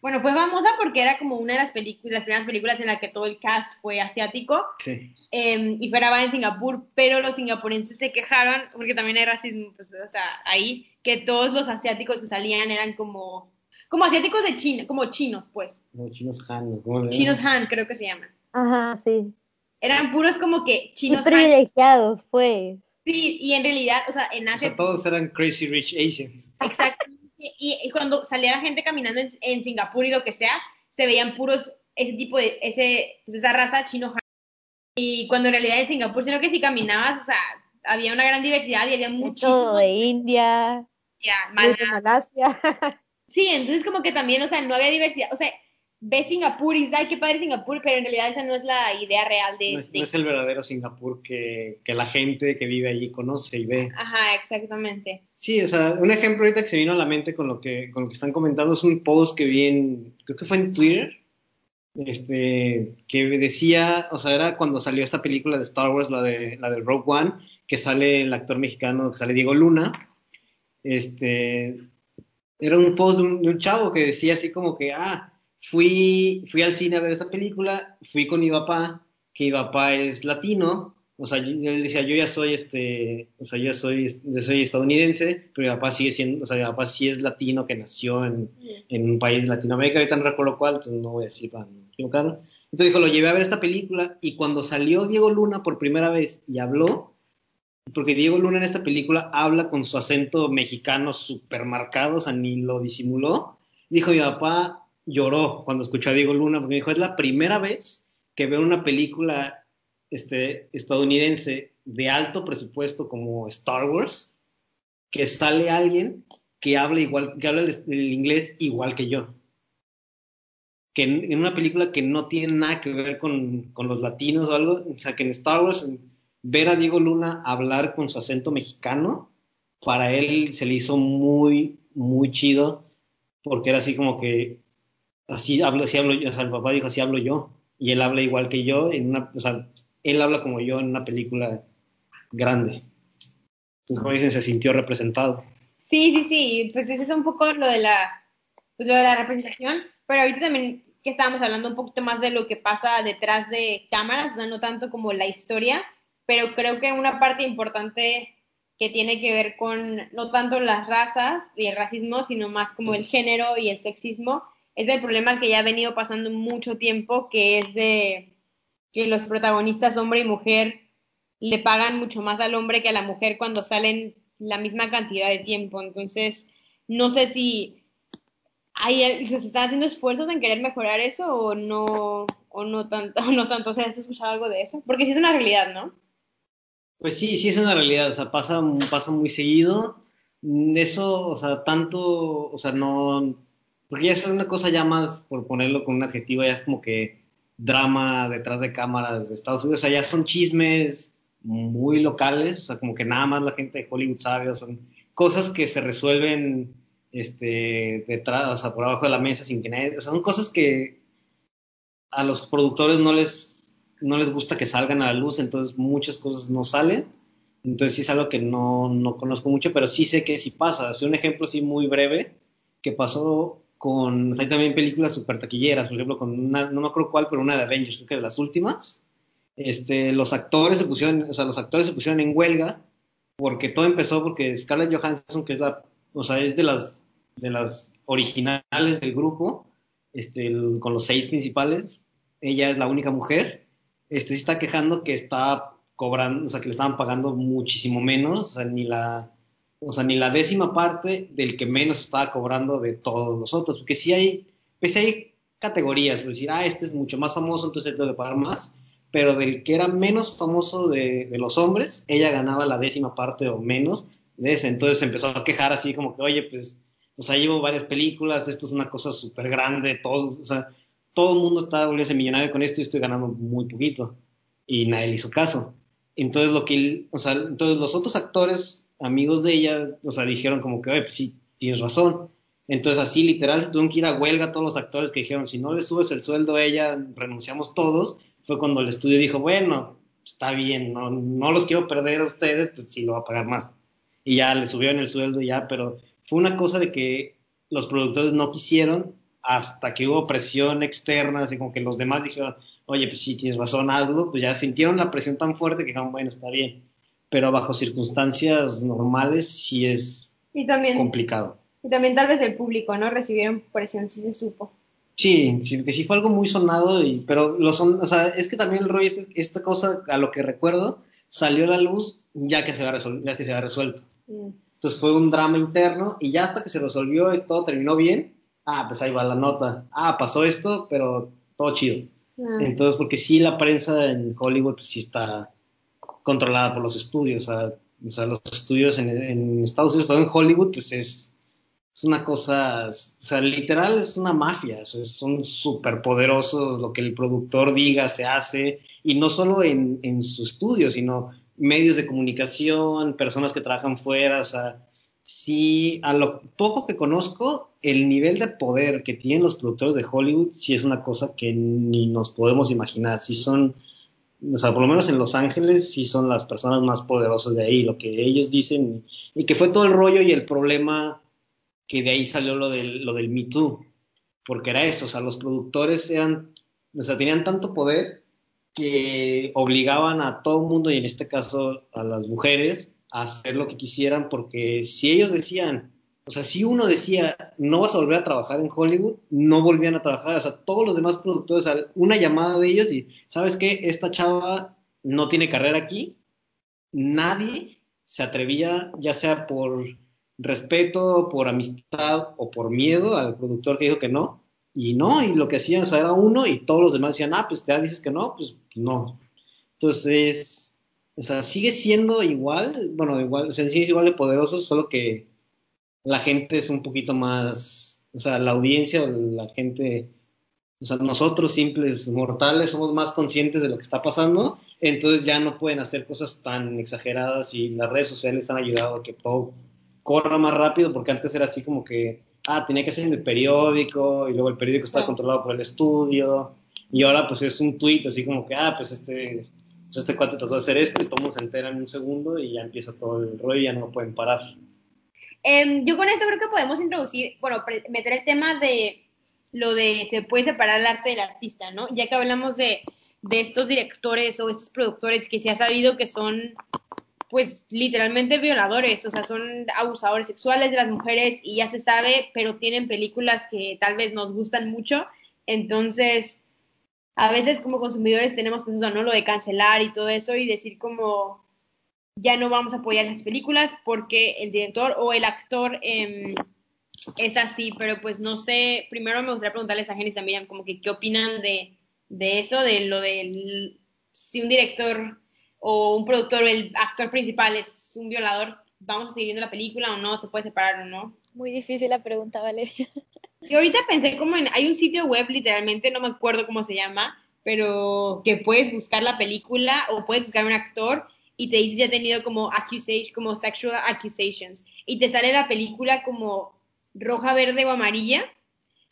S3: Bueno, fue famosa porque era como una de las películas, las primeras películas en las que todo el cast fue asiático.
S1: Sí.
S3: Eh, y fue grabada en Singapur, pero los singapurenses se quejaron, porque también hay racismo, pues, o sea, ahí, que todos los asiáticos que salían eran como, como asiáticos de China, como chinos, pues.
S1: No, chinos Han, ¿cómo
S3: Chinos Han, creo que se llaman.
S4: Ajá, sí.
S3: Eran puros como que
S4: Muy
S3: chinos Han.
S4: privilegiados, pues.
S3: Sí, y en realidad, o sea, en
S1: O
S3: Asia
S1: sea, todos eran Crazy Rich Asians.
S3: Exactamente. Y, y cuando salía la gente caminando en, en Singapur y lo que sea, se veían puros ese tipo de, ese, pues esa raza chino. Y cuando en realidad en Singapur, sino que si caminabas, o sea, había una gran diversidad y había muchísimos.
S4: todo, de India,
S3: ya. Malasia. Sí, entonces como que también, o sea, no había diversidad. O sea, ves Singapur y dices, ay, qué padre Singapur, pero en realidad esa no es la idea real de.
S1: No es,
S3: de-
S1: no es el verdadero Singapur que, que la gente que vive allí conoce y ve.
S3: Ajá, exactamente.
S1: Sí, o sea, un ejemplo ahorita que se vino a la mente con lo que, con lo que están comentando es un post que vi en, creo que fue en Twitter, este, que decía, o sea, era cuando salió esta película de Star Wars, la de, la de Rogue One, que sale el actor mexicano, que sale Diego Luna, este, era un post de un, de un chavo que decía así como que, ah, fui, fui al cine a ver esta película, fui con mi papá, que mi papá es latino, o sea, yo, yo decía, yo ya soy este, o sea, yo soy, yo soy estadounidense, pero mi papá sigue siendo, o sea, mi papá sí es latino que nació en, en un país de Latinoamérica, ahorita no recuerdo cuál, entonces no voy a decir para no equivocarme. Entonces dijo, lo llevé a ver esta película y cuando salió Diego Luna por primera vez y habló, porque Diego Luna en esta película habla con su acento mexicano súper marcado, o sea, ni lo disimuló, dijo mi papá lloró cuando escuchó a Diego Luna, porque dijo, es la primera vez que veo una película este, estadounidense de alto presupuesto como Star Wars, que sale alguien que habla igual, que habla el, el inglés igual que yo. Que en, en, una película que no tiene nada que ver con, con, los latinos o algo, o sea, que en Star Wars ver a Diego Luna hablar con su acento mexicano, para él se le hizo muy, muy chido, porque era así como que, así hablo, así hablo yo, o sea, el papá dijo, así hablo yo, y él habla igual que yo, en una, o sea, él habla como yo en una película grande. Entonces, como dicen, se sintió representado.
S3: Sí, sí, sí, pues ese es un poco lo de la, pues lo de la representación, pero ahorita también que estábamos hablando un poquito más de lo que pasa detrás de cámaras, o sea, no tanto como la historia, pero creo que una parte importante que tiene que ver con no tanto las razas y el racismo, sino más como el género y el sexismo, es el problema que ya ha venido pasando mucho tiempo, que es de que los protagonistas hombre y mujer le pagan mucho más al hombre que a la mujer cuando salen la misma cantidad de tiempo. Entonces, no sé si hay, se están haciendo esfuerzos en querer mejorar eso o no, o no tanto, [laughs] o no tanto. O sea, ¿has escuchado algo de eso? Porque sí es una realidad, ¿no?
S1: Pues sí, sí es una realidad, o sea, pasa, pasa muy seguido. Eso, o sea, tanto, o sea, no, porque ya es una cosa ya más, por ponerlo con un adjetivo, ya es como que drama detrás de cámaras de Estados Unidos, o sea, ya son chismes muy locales, o sea, como que nada más la gente de Hollywood sabe, o son cosas que se resuelven este, detrás, o sea, por abajo de la mesa sin que nadie, o sea, son cosas que a los productores no les, no les gusta que salgan a la luz, entonces muchas cosas no salen, entonces sí es algo que no, no conozco mucho, pero sí sé que sí pasa, es un ejemplo así muy breve que pasó con, hay también películas super taquilleras, por ejemplo, con una, no me acuerdo cuál, pero una de Avengers, creo que de las últimas, este, los actores se pusieron, o sea, los actores se pusieron en huelga porque todo empezó porque Scarlett Johansson, que es la, o sea, es de las, de las originales del grupo, este, con los seis principales, ella es la única mujer, este, se está quejando que está cobrando, o sea, que le estaban pagando muchísimo menos, ni la, o sea, ni la décima parte del que menos estaba cobrando de todos los otros, porque si hay, pues hay categorías, por decir, ah, este es mucho más famoso, entonces tengo que pagar más, pero del que era menos famoso de, de, los hombres, ella ganaba la décima parte o menos de ese. Entonces empezó a quejar así como que, oye, pues, o sea, llevo varias películas, esto es una cosa súper grande, todos, o sea, todo el mundo está volviéndose millonario con esto y estoy ganando muy poquito. Y nadie le hizo caso. Entonces lo que, o sea, entonces los otros actores, amigos de ella, o sea, dijeron como que, oye, pues sí, tienes razón. Entonces así literal se tuvieron que ir a huelga todos los actores que dijeron, si no le subes el sueldo a ella, renunciamos todos fue cuando el estudio dijo, bueno, está bien, no, no los quiero perder a ustedes, pues sí lo va a pagar más. Y ya le subieron el sueldo ya, pero fue una cosa de que los productores no quisieron hasta que hubo presión externa, así como que los demás dijeron, oye, pues sí, tienes razón, hazlo, pues ya sintieron la presión tan fuerte que dijeron, bueno, está bien. Pero bajo circunstancias normales sí es
S3: y también,
S1: complicado.
S3: Y también tal vez el público, ¿no? Recibieron presión, sí se supo.
S1: Sí, sí, que sí fue algo muy sonado, y, pero lo son, o sea, es que también el rollo, este, esta cosa, a lo que recuerdo, salió a la luz ya que se había, resol, ya que se había resuelto. Mm. Entonces fue un drama interno y ya hasta que se resolvió y todo terminó bien, ah, pues ahí va la nota. Ah, pasó esto, pero todo chido. Mm. Entonces, porque sí, la prensa en Hollywood pues, sí está controlada por los estudios. O sea, los estudios en, Estados Unidos, todo en Hollywood, pues es es una cosa, o sea, literal es una mafia, o sea, son súper poderosos, lo que el productor diga se hace, y no solo en su estudio, sino medios de comunicación, personas que trabajan fuera, o sea, sí, a lo poco que conozco, el nivel de poder que tienen los productores de Hollywood sí es una cosa que ni nos podemos imaginar, sí son, o sea, por lo menos en Los Ángeles sí son las personas más poderosas de ahí, lo que ellos dicen, y que fue todo el rollo y el problema que de ahí salió lo del, lo del Me Too, porque era eso, o sea, los productores eran, o sea, tenían tanto poder que obligaban a todo el mundo, y en este caso a las mujeres, a hacer lo que quisieran, porque si ellos decían, o sea, si uno decía, no vas a volver a trabajar en Hollywood, no volvían a trabajar, o sea, todos los demás productores, una llamada de ellos y, ¿sabes qué? Esta chava no tiene carrera aquí, nadie se atrevía, ya sea por respeto, por amistad o por miedo al productor que dijo que no. Y no, y lo que hacían, era uno y todos los demás decían, ah, pues ya dices que no, pues no. Entonces, o sea, sigue siendo igual, bueno, igual, o sea, igual de poderoso, solo que la gente es un poquito más, o sea, la audiencia, la gente, o sea, nosotros simples mortales somos más conscientes de lo que está pasando, entonces ya no pueden hacer cosas tan exageradas y las redes sociales han ayudado a que todo corra más rápido, porque antes era así como que, ah, tenía que ser en el periódico, y luego el periódico estaba controlado por el estudio, y ahora pues es un tuit así como que, ah, pues este, pues este cuate trató de hacer esto, y todo se entera en un segundo, y ya empieza todo el rollo, y ya no pueden parar.
S3: Eh, yo con esto creo que podemos introducir, bueno, meter el tema de lo de se puede separar el arte del artista, ¿no? Ya que hablamos de, de estos directores o estos productores que se ha sabido que son pues literalmente violadores, o sea, son abusadores sexuales de las mujeres y ya se sabe, pero tienen películas que tal vez nos gustan mucho. Entonces, a veces como consumidores tenemos pues eso, ¿no? Lo de cancelar y todo eso y decir como ya no vamos a apoyar las películas porque el director o el actor eh, es así, pero pues no sé, primero me gustaría preguntarles a Jenny y a Miriam como que qué opinan de, de eso, de lo del si un director o un productor o el actor principal es un violador, vamos a seguir viendo la película o no, se puede separar o no.
S2: Muy difícil la pregunta, Valeria.
S3: Yo ahorita pensé como en, hay un sitio web literalmente, no me acuerdo cómo se llama, pero que puedes buscar la película o puedes buscar un actor y te dice si ha tenido como accusation, como sexual accusations y te sale la película como roja, verde o amarilla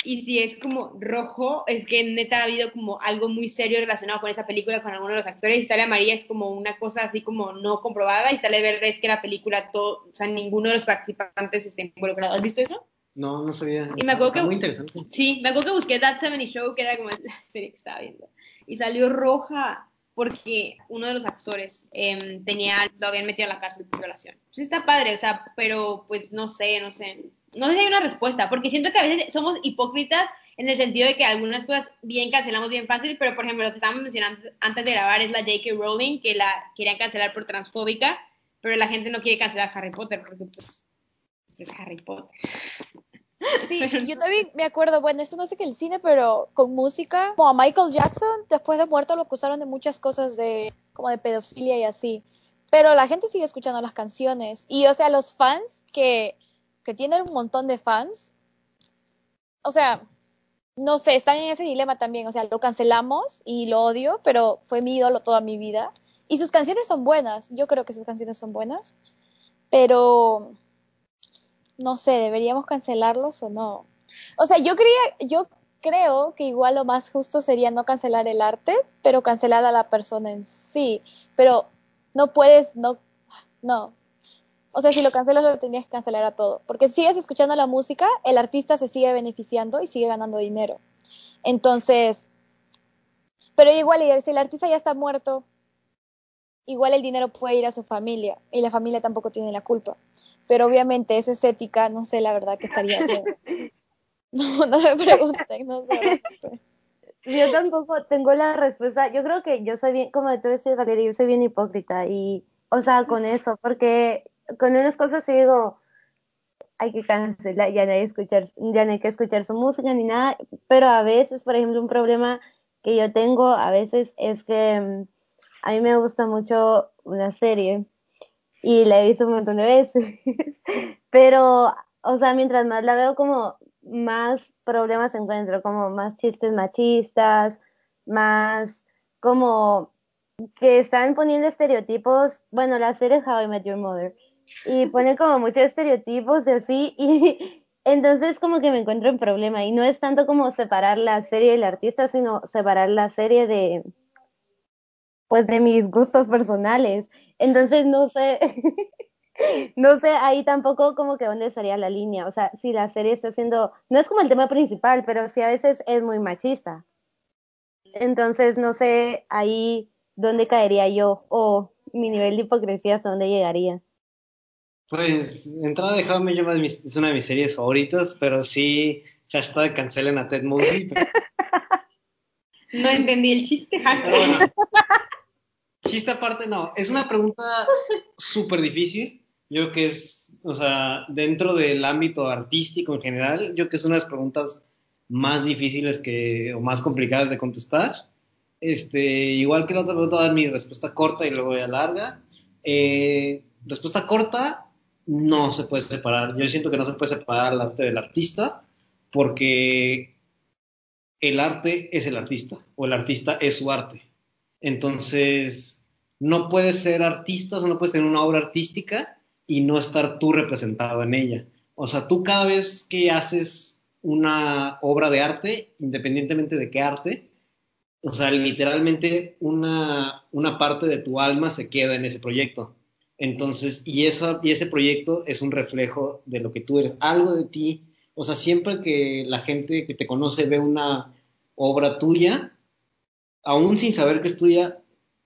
S3: y si es como rojo, es que neta ha habido como algo muy serio relacionado con esa película, con alguno de los actores, y sale amarilla es como una cosa así como no comprobada, y sale verde es que la película, todo, o sea, ninguno de los participantes está involucrado. ¿Has visto eso?
S1: No, no sabía.
S3: Y me acuerdo que-
S1: muy interesante.
S3: Sí, me acuerdo que busqué That 70 Show, que era como la serie que estaba viendo, y salió roja porque uno de los actores em, tenía, lo habían metido a la cárcel por violación. Sí está padre, o sea, pero pues no sé, no sé. No sé si hay una respuesta, porque siento que a veces somos hipócritas en el sentido de que algunas cosas bien cancelamos bien fácil, pero por ejemplo lo que estábamos mencionando antes de grabar es la J.K. Rowling, que la querían cancelar por transfóbica, pero la gente no quiere cancelar Harry Potter porque pues es Harry Potter. [laughs]
S2: Sí, yo también me acuerdo, bueno, esto no sé que el cine, pero con música, como a Michael Jackson, después de muerto lo acusaron de muchas cosas de, como de pedofilia y así. Pero la gente sigue escuchando las canciones. Y, o sea, los fans que, que tienen un montón de fans, o sea, no sé, están en ese dilema también. O sea, lo cancelamos y lo odio, pero fue mi ídolo toda mi vida. Y sus canciones son buenas, yo creo que sus canciones son buenas, pero no sé, deberíamos cancelarlos o no. O sea, yo creía, yo creo que igual lo más justo sería no cancelar el arte, pero cancelar a la persona en sí. Pero no puedes, no, no. O sea, si lo cancelas lo tendrías que cancelar a todo, porque si sigues escuchando la música, el artista se sigue beneficiando y sigue ganando dinero. Entonces, pero igual si el artista ya está muerto, igual el dinero puede ir a su familia y la familia tampoco tiene la culpa. Pero obviamente eso es ética, no sé la verdad que estaría bien. No, no me pregunten, no sé.
S4: Yo tampoco tengo la respuesta. Yo creo que yo soy bien, como tú decías, Valeria, yo soy bien hipócrita y, o sea, con eso, porque con unas cosas sí digo, hay que cancelar, ya no hay, escuchar, ya no hay que escuchar su música ni nada, pero a veces, por ejemplo, un problema que yo tengo a veces es que mm, a mí me gusta mucho una serie y la he visto un montón de veces, [laughs] pero, o sea, mientras más la veo como más problemas encuentro, como más chistes machistas, más como que están poniendo estereotipos, bueno, la serie How I Met Your Mother, y ponen como muchos estereotipos y así, [laughs] y entonces como que me encuentro en problema, y no es tanto como separar la serie del artista, sino separar la serie de, pues de mis gustos personales, entonces no sé, [laughs] no sé ahí tampoco como que dónde estaría la línea, o sea, si la serie está haciendo, no es como el tema principal, pero sí a veces es muy machista. Entonces no sé ahí dónde caería yo o mi nivel de hipocresía hasta dónde llegaría.
S1: Pues, entrada de How I Met es mis- es una de mis series favoritas, pero sí, hashtag cancelen a Ted Mosby. pero- [laughs]
S3: No entendí el chiste,
S1: Pero
S3: hashtag.
S1: bueno, chiste aparte, no, es una pregunta súper difícil. Yo creo que es, o sea, dentro del ámbito artístico en general, yo creo que es una de las preguntas más difíciles que, o más complicadas de contestar. Este, igual que la otra pregunta, voy a dar mi respuesta corta y luego voy a larga. Eh, respuesta corta, no se puede separar. Yo siento que no se puede separar el arte del artista, porque el arte es el artista, o el artista es su arte. Entonces, no puedes ser artista, o sea, no puedes tener una obra artística y no estar tú representado en ella. O sea, tú cada vez que haces una obra de arte, independientemente de qué arte, o sea, literalmente una, una parte de tu alma se queda en ese proyecto. Entonces, y, esa, y ese proyecto es un reflejo de lo que tú eres, algo de ti. O sea, siempre que la gente que te conoce ve una obra tuya, aún sin saber que es tuya,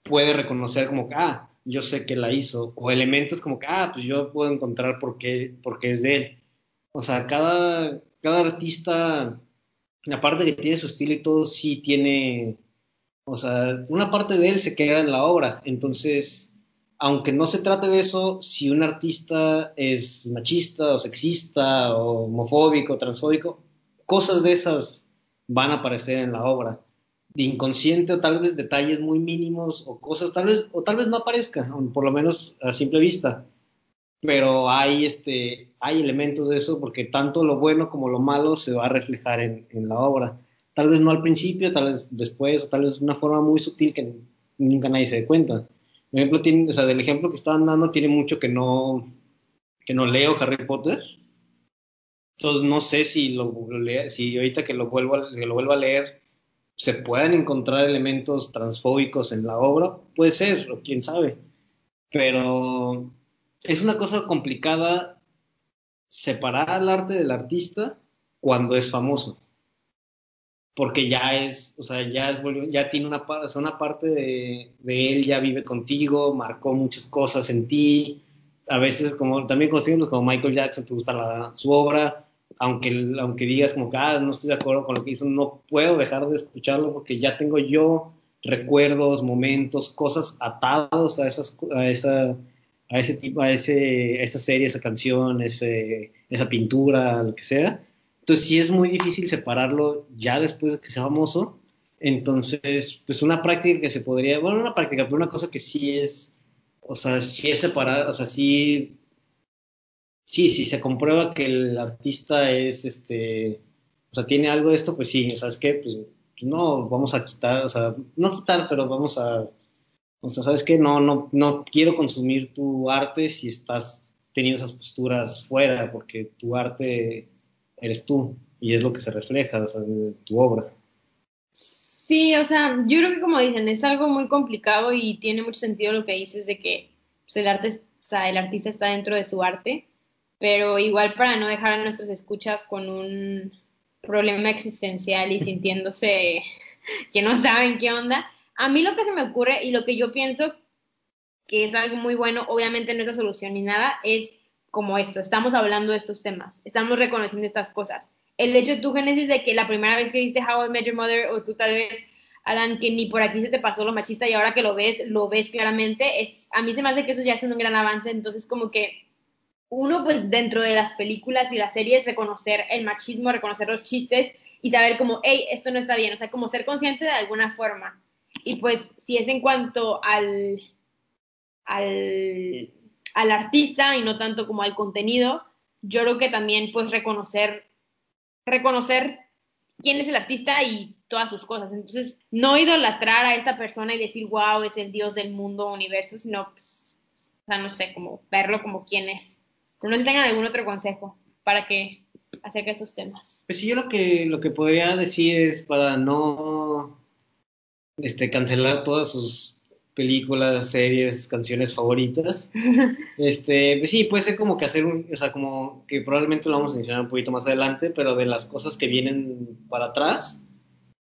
S1: puede reconocer como que, ah, yo sé que la hizo, o elementos como que, ah, pues yo puedo encontrar por qué, por qué es de él. O sea, cada, cada artista, aparte que tiene su estilo y todo, sí tiene, O sea, una parte de él se queda en la obra. Entonces, aunque no se trate de eso, si un artista es machista o sexista o homofóbico transfóbico, cosas de esas van a aparecer en la obra. Inconsciente o tal vez detalles muy mínimos o cosas, tal vez, o tal vez no aparezca, por lo menos a simple vista. Pero hay este, hay elementos de eso porque tanto lo bueno como lo malo se va a reflejar en, la obra. Tal vez no al principio, tal vez después, o tal vez de una forma muy sutil que nunca nadie se dé cuenta. Por ejemplo, tiene, o sea, del ejemplo que estaban dando, tiene mucho que no, que no leo Harry Potter. Entonces no sé si lo, lea, si ahorita que lo vuelvo que lo vuelvo a leer se puedan encontrar elementos transfóbicos en la obra, puede ser, o quién sabe. Pero es una cosa complicada separar el arte del artista cuando es famoso. Porque ya es, o sea, ya es, ya tiene una, o una parte de, de, él, ya vive contigo, marcó muchas cosas en ti, a veces como, también conocidos como Michael Jackson, te gusta la, su obra, aunque, aunque digas como que, ah, no estoy de acuerdo con lo que hizo, no puedo dejar de escucharlo porque ya tengo yo recuerdos, momentos, cosas atados a esas, a esa, a ese tipo, a ese, a esa serie, esa canción, esa pintura, lo que sea entonces sí es muy difícil separarlo ya después de que sea famoso. Entonces, pues una práctica que se podría, bueno, una práctica, pero una cosa que sí es, o sea, sí es separada, o sea, sí, sí, sí se comprueba que el artista es, este, o sea, tiene algo de esto, pues sí, ¿sabes qué? Pues no, vamos a quitar, o sea, no quitar, pero vamos a, o sea, ¿sabes qué? No, no, no quiero consumir tu arte si estás teniendo esas posturas fuera, porque tu arte eres tú y es lo que se refleja en tu obra.
S3: Sí, o sea, yo creo que como dicen, es algo muy complicado y tiene mucho sentido lo que dices de que pues, el, arte, o sea, el artista está dentro de su arte, pero igual para no dejar a nuestros escuchas con un problema existencial y [laughs] sintiéndose que no saben qué onda, a mí lo que se me ocurre y lo que yo pienso que es algo muy bueno, obviamente no es la solución ni nada, es como esto, estamos hablando de estos temas, estamos reconociendo estas cosas. El hecho de tu génesis de que la primera vez que viste How I Met Your Mother o tú tal vez, Alan, que ni por aquí se te pasó lo machista y ahora que lo ves, lo ves claramente, es, a mí se me hace que eso ya es un gran avance, entonces como que uno pues dentro de las películas y las series reconocer el machismo, reconocer los chistes y saber como, hey, esto no está bien, o sea, como ser consciente de alguna forma. Y pues si es en cuanto al, al al artista y no tanto como al contenido, yo creo que también pues reconocer, reconocer quién es el artista y todas sus cosas. Entonces, no idolatrar a esta persona y decir, wow, es el dios del mundo, universo, sino, pues, o sea, no sé, como verlo como quién es. Pero no sé si tengan algún otro consejo para que acerca de esos temas.
S1: Pues sí, yo lo que, lo que podría decir es para no este, cancelar todas sus películas, series, canciones favoritas. [laughs] Este, pues sí, puede ser como que hacer un, o sea, como que probablemente lo vamos a mencionar un poquito más adelante, pero de las cosas que vienen para atrás,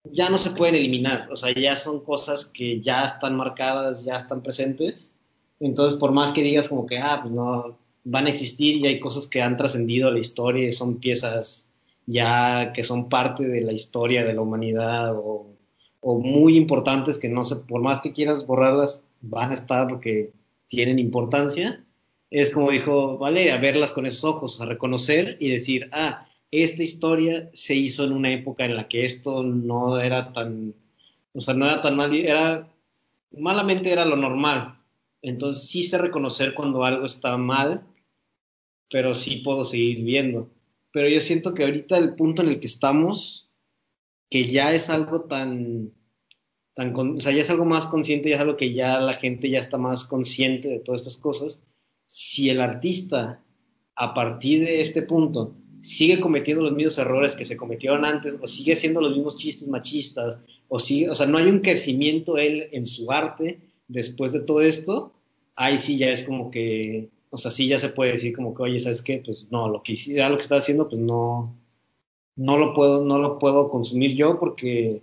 S1: ya no se pueden eliminar, o sea, ya son cosas que ya están marcadas, ya están presentes. Entonces, por más que digas como que, ah, pues no, van a existir y hay cosas que han trascendido a la historia y son piezas ya que son parte de la historia de la humanidad o muy importantes que no sé, por más que quieras borrarlas, van a estar porque tienen importancia, es como dijo, vale, a verlas con esos ojos, a reconocer y decir, ah, esta historia se hizo en una época en la que esto no era tan, o sea, no era tan mal, malamente era lo normal. Entonces sí sé reconocer cuando algo está mal, pero sí puedo seguir viendo. Pero yo siento que ahorita el punto en el que estamos que ya es algo tan, tan o sea, ya es algo más consciente, ya es algo que ya la gente ya está más consciente de todas estas cosas. Si el artista, a partir de este punto, sigue cometiendo los mismos errores que se cometieron antes, o sigue haciendo los mismos chistes machistas, o sigue, o sea, no hay un crecimiento él en su arte después de todo esto, ahí sí ya es como que, o sea, sí ya se puede decir como que, oye, ¿sabes qué? Pues no, lo que, ya lo que está haciendo, pues no, no lo puedo, no lo puedo consumir yo porque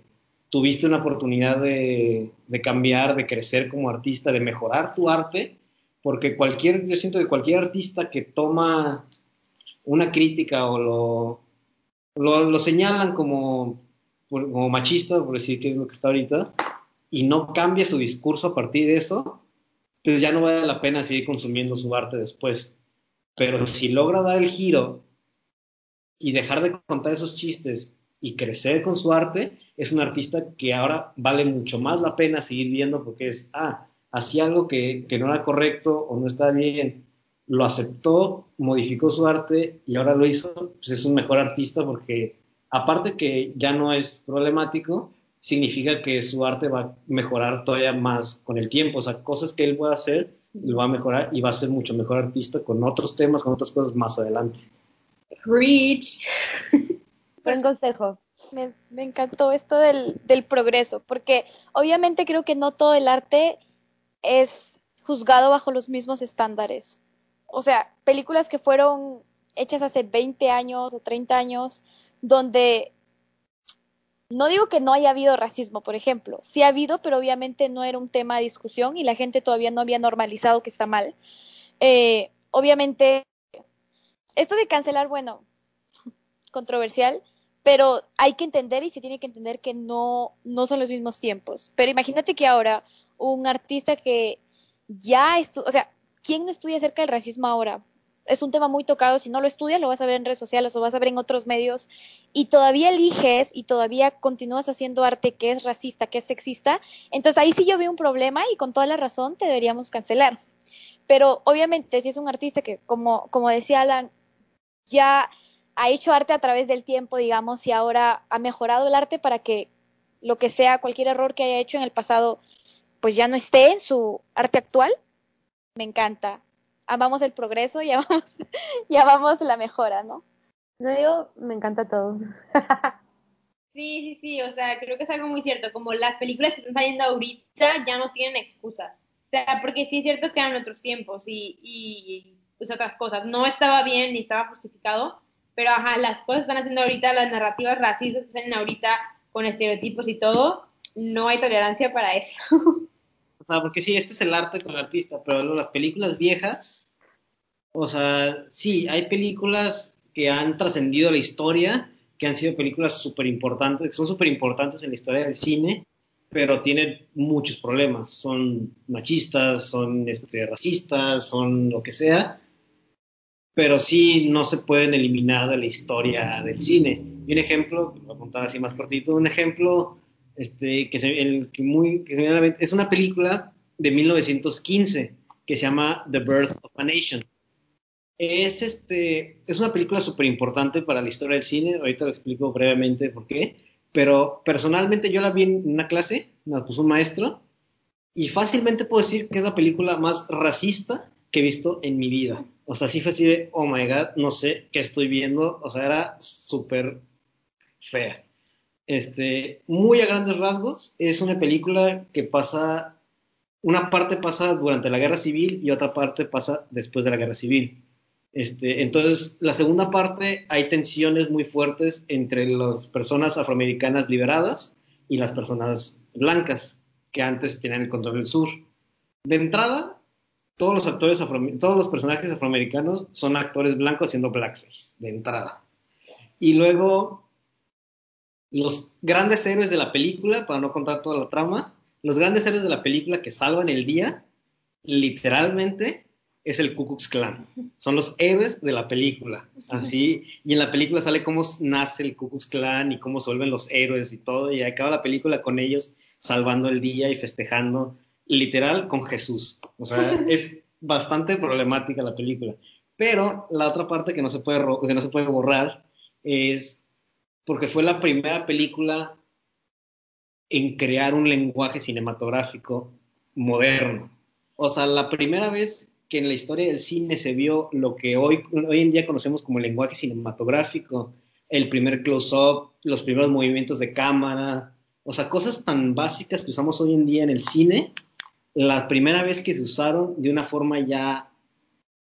S1: tuviste una oportunidad de, cambiar, de crecer como artista, de mejorar tu arte, porque cualquier, yo siento que cualquier artista que toma una crítica o lo, lo, señalan como, como machista, por decir que es lo que está ahorita, y no cambia su discurso a partir de eso, pues ya no vale la pena seguir consumiendo su arte después. Pero si logra dar el giro y dejar de contar esos chistes y crecer con su arte, es un artista que ahora vale mucho más la pena seguir viendo porque es, ah, hacía algo que, que no era correcto o no está bien, lo aceptó, modificó su arte y ahora lo hizo, pues es un mejor artista porque aparte que ya no es problemático, significa que su arte va a mejorar todavía más con el tiempo, o sea, cosas que él pueda hacer, lo va a mejorar y va a ser mucho mejor artista con otros temas, con otras cosas más adelante.
S3: Rich. [laughs]
S4: Buen consejo.
S2: Me, me encantó esto del, del progreso, porque obviamente creo que no todo el arte es juzgado bajo los mismos estándares. O sea, películas que fueron hechas hace 20 años o 30 años, donde no digo que no haya habido racismo, por ejemplo, sí ha habido, pero obviamente no era un tema de discusión y la gente todavía no había normalizado que está mal. Eh, obviamente, esto de cancelar, bueno, [laughs] controversial, pero hay que entender y se tiene que entender que no, no son los mismos tiempos. Pero imagínate que ahora un artista que ya estudia, o sea, ¿quién no estudia acerca del racismo ahora? Es un tema muy tocado, si no lo estudias lo vas a ver en redes sociales o vas a ver en otros medios y todavía eliges y todavía continúas haciendo arte que es racista, que es sexista, entonces ahí sí yo veo un problema y con toda la razón te deberíamos cancelar. Pero obviamente si es un artista que, como, como decía Alan, ya ha hecho arte a través del tiempo, digamos, y ahora ha mejorado el arte para que lo que sea, cualquier error que haya hecho en el pasado, pues ya no esté en su arte actual, me encanta. Amamos el progreso y amamos, [laughs] y amamos la mejora, ¿no?
S4: No, yo me encanta todo. [laughs]
S3: Sí, sí, sí, o sea, creo que es algo muy cierto, como las películas que están saliendo ahorita ya no tienen excusas. O sea, porque sí es cierto que eran otros tiempos y, y pues otras cosas. No estaba bien ni estaba justificado, pero ajá, las cosas que están haciendo ahorita, las narrativas racistas que están ahorita con estereotipos y todo, no hay tolerancia para eso. [laughs]
S1: Sea, porque sí, este es el arte con el artista, pero las películas viejas, o sea, sí, hay películas que han trascendido la historia, que han sido películas súper importantes, que son súper importantes en la historia del cine, pero tienen muchos problemas. Son machistas, son este, racistas, son lo que sea, pero sí no se pueden eliminar de la historia del cine. Y un ejemplo, lo voy a contar así más cortito, un ejemplo este, que, se, muy, que es una película de 1915 que se llama The Birth of a Nation. Es, este, es una película súper importante para la historia del cine, ahorita lo explico brevemente por qué, pero personalmente yo la vi en una clase, la puso un maestro, y fácilmente puedo decir que es la película más racista que he visto en mi vida. O sea, sí fue así de, oh my god, no sé qué estoy viendo, o sea, era súper fea. Este, muy a grandes rasgos, es una película que pasa, una parte pasa durante la guerra civil y otra parte pasa después de la guerra civil. Este, entonces, la segunda parte hay tensiones muy fuertes entre las personas afroamericanas liberadas y las personas blancas que antes tenían el control del sur. De entrada, todos los actores todos los personajes afroamericanos son actores blancos haciendo blackface, de entrada. Y luego, los grandes héroes de la película, para no contar toda la trama, los grandes héroes de la película que salvan el día, literalmente, es el Ku Klux Klan. Son los héroes de la película. Así, y en la película sale cómo nace el Ku Klux Klan y cómo se vuelven los héroes y todo, y acaba la película con ellos salvando el día y festejando, literal, con Jesús. O sea, [laughs] es bastante problemática la película. Pero la otra parte que no se puede, que no se puede borrar es porque fue la primera película en crear un lenguaje cinematográfico moderno. O sea, la primera vez que en la historia del cine se vio lo que hoy, hoy en día conocemos como el lenguaje cinematográfico, el primer close-up, los primeros movimientos de cámara, o sea, cosas tan básicas que usamos hoy en día en el cine, la primera vez que se usaron de una forma ya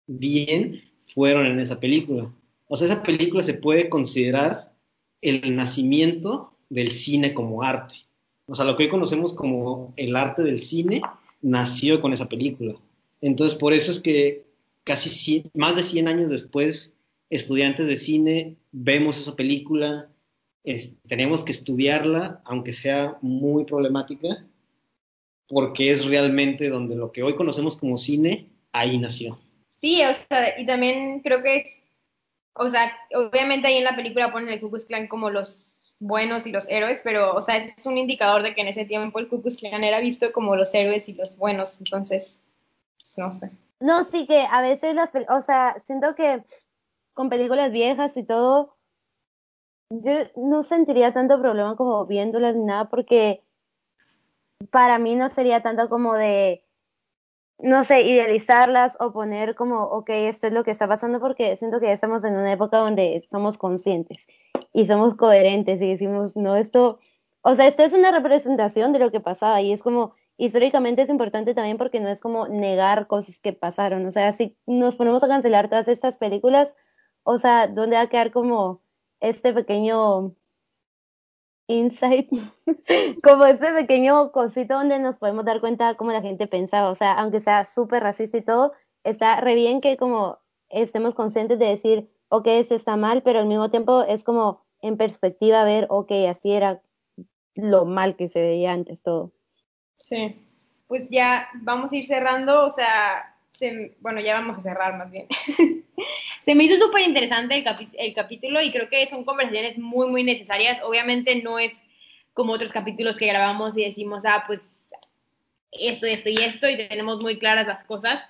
S1: bien fueron en esa película. O sea, esa película se puede considerar el nacimiento del cine como arte. O sea, lo que hoy conocemos como el arte del cine nació con esa película. Entonces, por eso es que casi 100, más de 100 años después, estudiantes de cine vemos esa película, tenemos que estudiarla, aunque sea muy problemática, porque es realmente donde lo que hoy conocemos como cine, ahí nació.
S3: Sí, o sea, y también creo que es, o sea, obviamente ahí en la película ponen el Ku Klux Klan como los buenos y los héroes, pero, o sea, es un indicador de que en ese tiempo el Ku Klux Klan era visto como los héroes y los buenos, entonces, pues, no sé.
S4: No, sí que a veces las, o sea, siento que con películas viejas y todo, yo no sentiría tanto problema como viéndolas ni nada, porque para mí no sería tanto como de, no sé, idealizarlas o poner como, ok, esto es lo que está pasando, porque siento que ya estamos en una época donde somos conscientes y somos coherentes y decimos, no, esto, o sea, esto es una representación de lo que pasaba y es como, históricamente es importante también porque no es como negar cosas que pasaron, o sea, si nos ponemos a cancelar todas estas películas, o sea, ¿dónde va a quedar como este pequeño insight, [laughs] como este pequeño cosito donde nos podemos dar cuenta cómo la gente pensaba, o sea, aunque sea súper racista y todo, está re bien que como estemos conscientes de decir, ok, eso está mal, pero al mismo tiempo es como en perspectiva ver, ok, así era lo mal que se veía antes todo.
S3: Sí, pues ya vamos a ir cerrando, o sea, bueno, ya vamos a cerrar más bien. [laughs] se me hizo súper interesante el, el, capítulo y creo que son conversaciones muy, muy necesarias. Obviamente no es como otros capítulos que grabamos y decimos, ah, pues esto, esto y esto, y tenemos muy claras las cosas.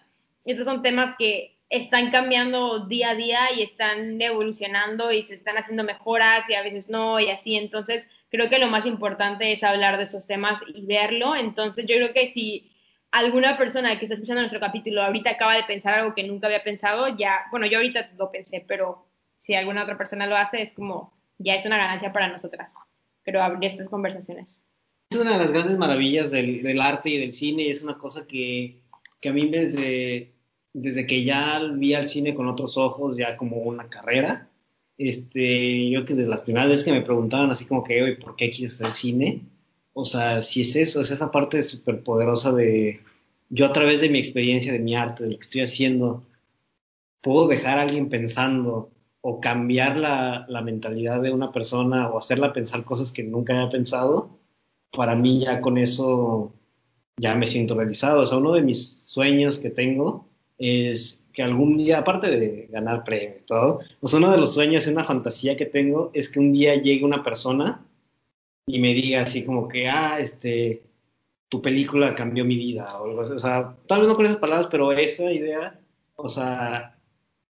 S3: Estos son temas que están cambiando día a día y están evolucionando y se están haciendo mejoras y a veces no y así. Entonces, creo que lo más importante es hablar de esos temas y verlo. Entonces, yo creo que si alguna persona que está escuchando nuestro capítulo ahorita acaba de pensar algo que nunca había pensado, ya, bueno, yo ahorita lo pensé, pero si alguna otra persona lo hace, es como, ya es una ganancia para nosotras, pero abrir estas conversaciones.
S1: Es una de las grandes maravillas del, del arte y del cine, y es una cosa que, que a mí desde, desde que ya vi al cine con otros ojos, ya como una carrera, este, yo que desde las primeras veces que me preguntaban así como que, ¿por qué quieres hacer cine? O sea, si es eso, es esa parte súper poderosa de yo a través de mi experiencia, de mi arte, de lo que estoy haciendo, puedo dejar a alguien pensando o cambiar la, mentalidad de una persona o hacerla pensar cosas que nunca había pensado, para mí ya con eso ya me siento realizado. O sea, uno de mis sueños que tengo es que algún día, aparte de ganar premios todo, pues uno de los sueños, una fantasía que tengo, es que un día llegue una persona y me diga así como que, ah, este, tu película cambió mi vida o algo así. O sea, tal vez no con esas palabras, pero esa idea, o sea,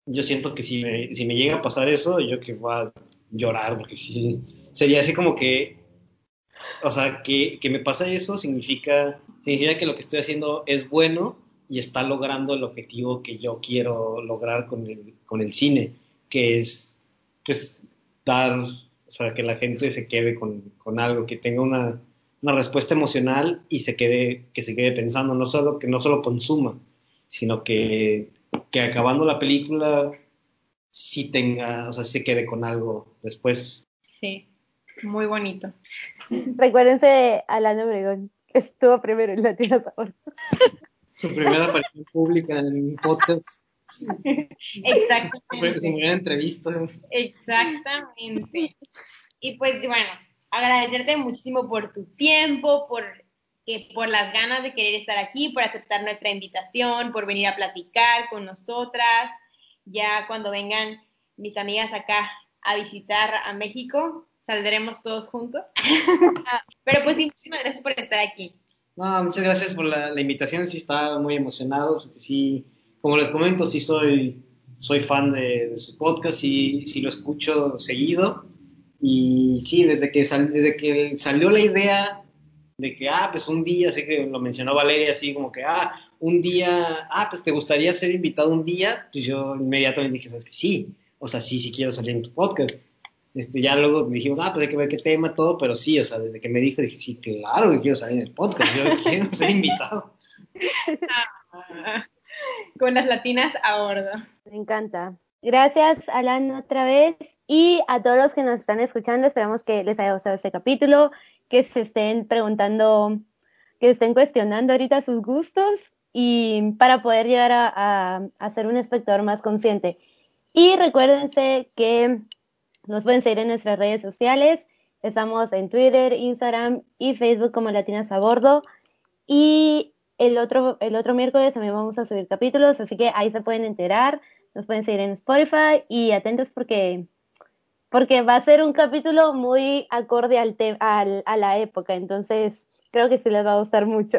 S1: yo siento que si me, si me llega a pasar eso, yo que voy a llorar, porque sí, sería así como que, o sea, que, que me pasa eso significa, significa que lo que estoy haciendo es bueno y está logrando el objetivo que yo quiero lograr con el, con el cine, que es, pues, dar o sea, que la gente se quede con, con algo, que tenga una, una, respuesta emocional y se quede, que se quede pensando, no solo que no solo consuma, sino que, que acabando la película sí tenga, o sea, se quede con algo después.
S3: Sí, muy bonito.
S4: Recuérdense de Alan Obregón, que estuvo primero en Latino Sabor.
S1: Su primera aparición pública en un podcast.
S3: Exactamente.
S1: Primera entrevista.
S3: Exactamente. Y pues bueno, agradecerte muchísimo por tu tiempo, por, que, por las ganas de querer estar aquí, por aceptar nuestra invitación, por venir a platicar con nosotras. Ya cuando vengan mis amigas acá a visitar a México, saldremos todos juntos. [laughs] Pero pues muchísimas gracias por estar aquí.
S1: No, muchas gracias por la, la invitación, sí estaba muy emocionado, sí, como les comento, sí soy, soy fan de, su podcast y sí lo escucho seguido. Y sí, desde que, sal, desde que salió la idea de que, ah, pues un día, sé que lo mencionó Valeria, así como que, ah, un día, ah, pues te gustaría ser invitado un día, pues yo inmediatamente dije, ¿sabes que Sí, o sea, sí, sí quiero salir en tu podcast. Este, ya luego dijimos, ah, pues hay que ver qué tema, todo, pero sí, o sea, desde que me dijo, dije, sí, claro que quiero salir en el podcast, yo quiero ser invitado. [laughs]
S3: Con las latinas a bordo.
S4: Me encanta. Gracias, Alan, otra vez. Y a todos los que nos están escuchando, esperamos que les haya gustado este capítulo, que se estén preguntando, que estén cuestionando ahorita sus gustos y para poder llegar a, a, a ser un espectador más consciente. Y recuérdense que nos pueden seguir en nuestras redes sociales. Estamos en Twitter, Instagram y Facebook como Latinas a Bordo. Y el otro, el otro miércoles también vamos a subir capítulos, así que ahí se pueden enterar, nos pueden seguir en Spotify y atentos porque, porque va a ser un capítulo muy acorde al, al a la época, entonces creo que sí les va a gustar mucho.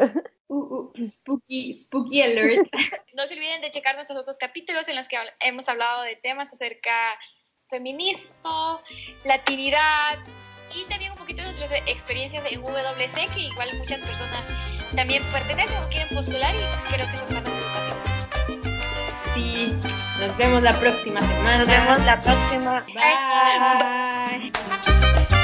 S3: Uh, uh, spooky, spooky alert. [laughs]
S2: no se olviden de checar nuestros otros capítulos en los que hemos hablado de temas acerca feminismo, latinidad y también un poquito de nuestras experiencias en WC que igual muchas personas también pertenecen o quieren postular y creo que son más educativos.
S3: Sí, nos vemos la próxima semana.
S4: Nos vemos la próxima.
S3: Bye. Bye.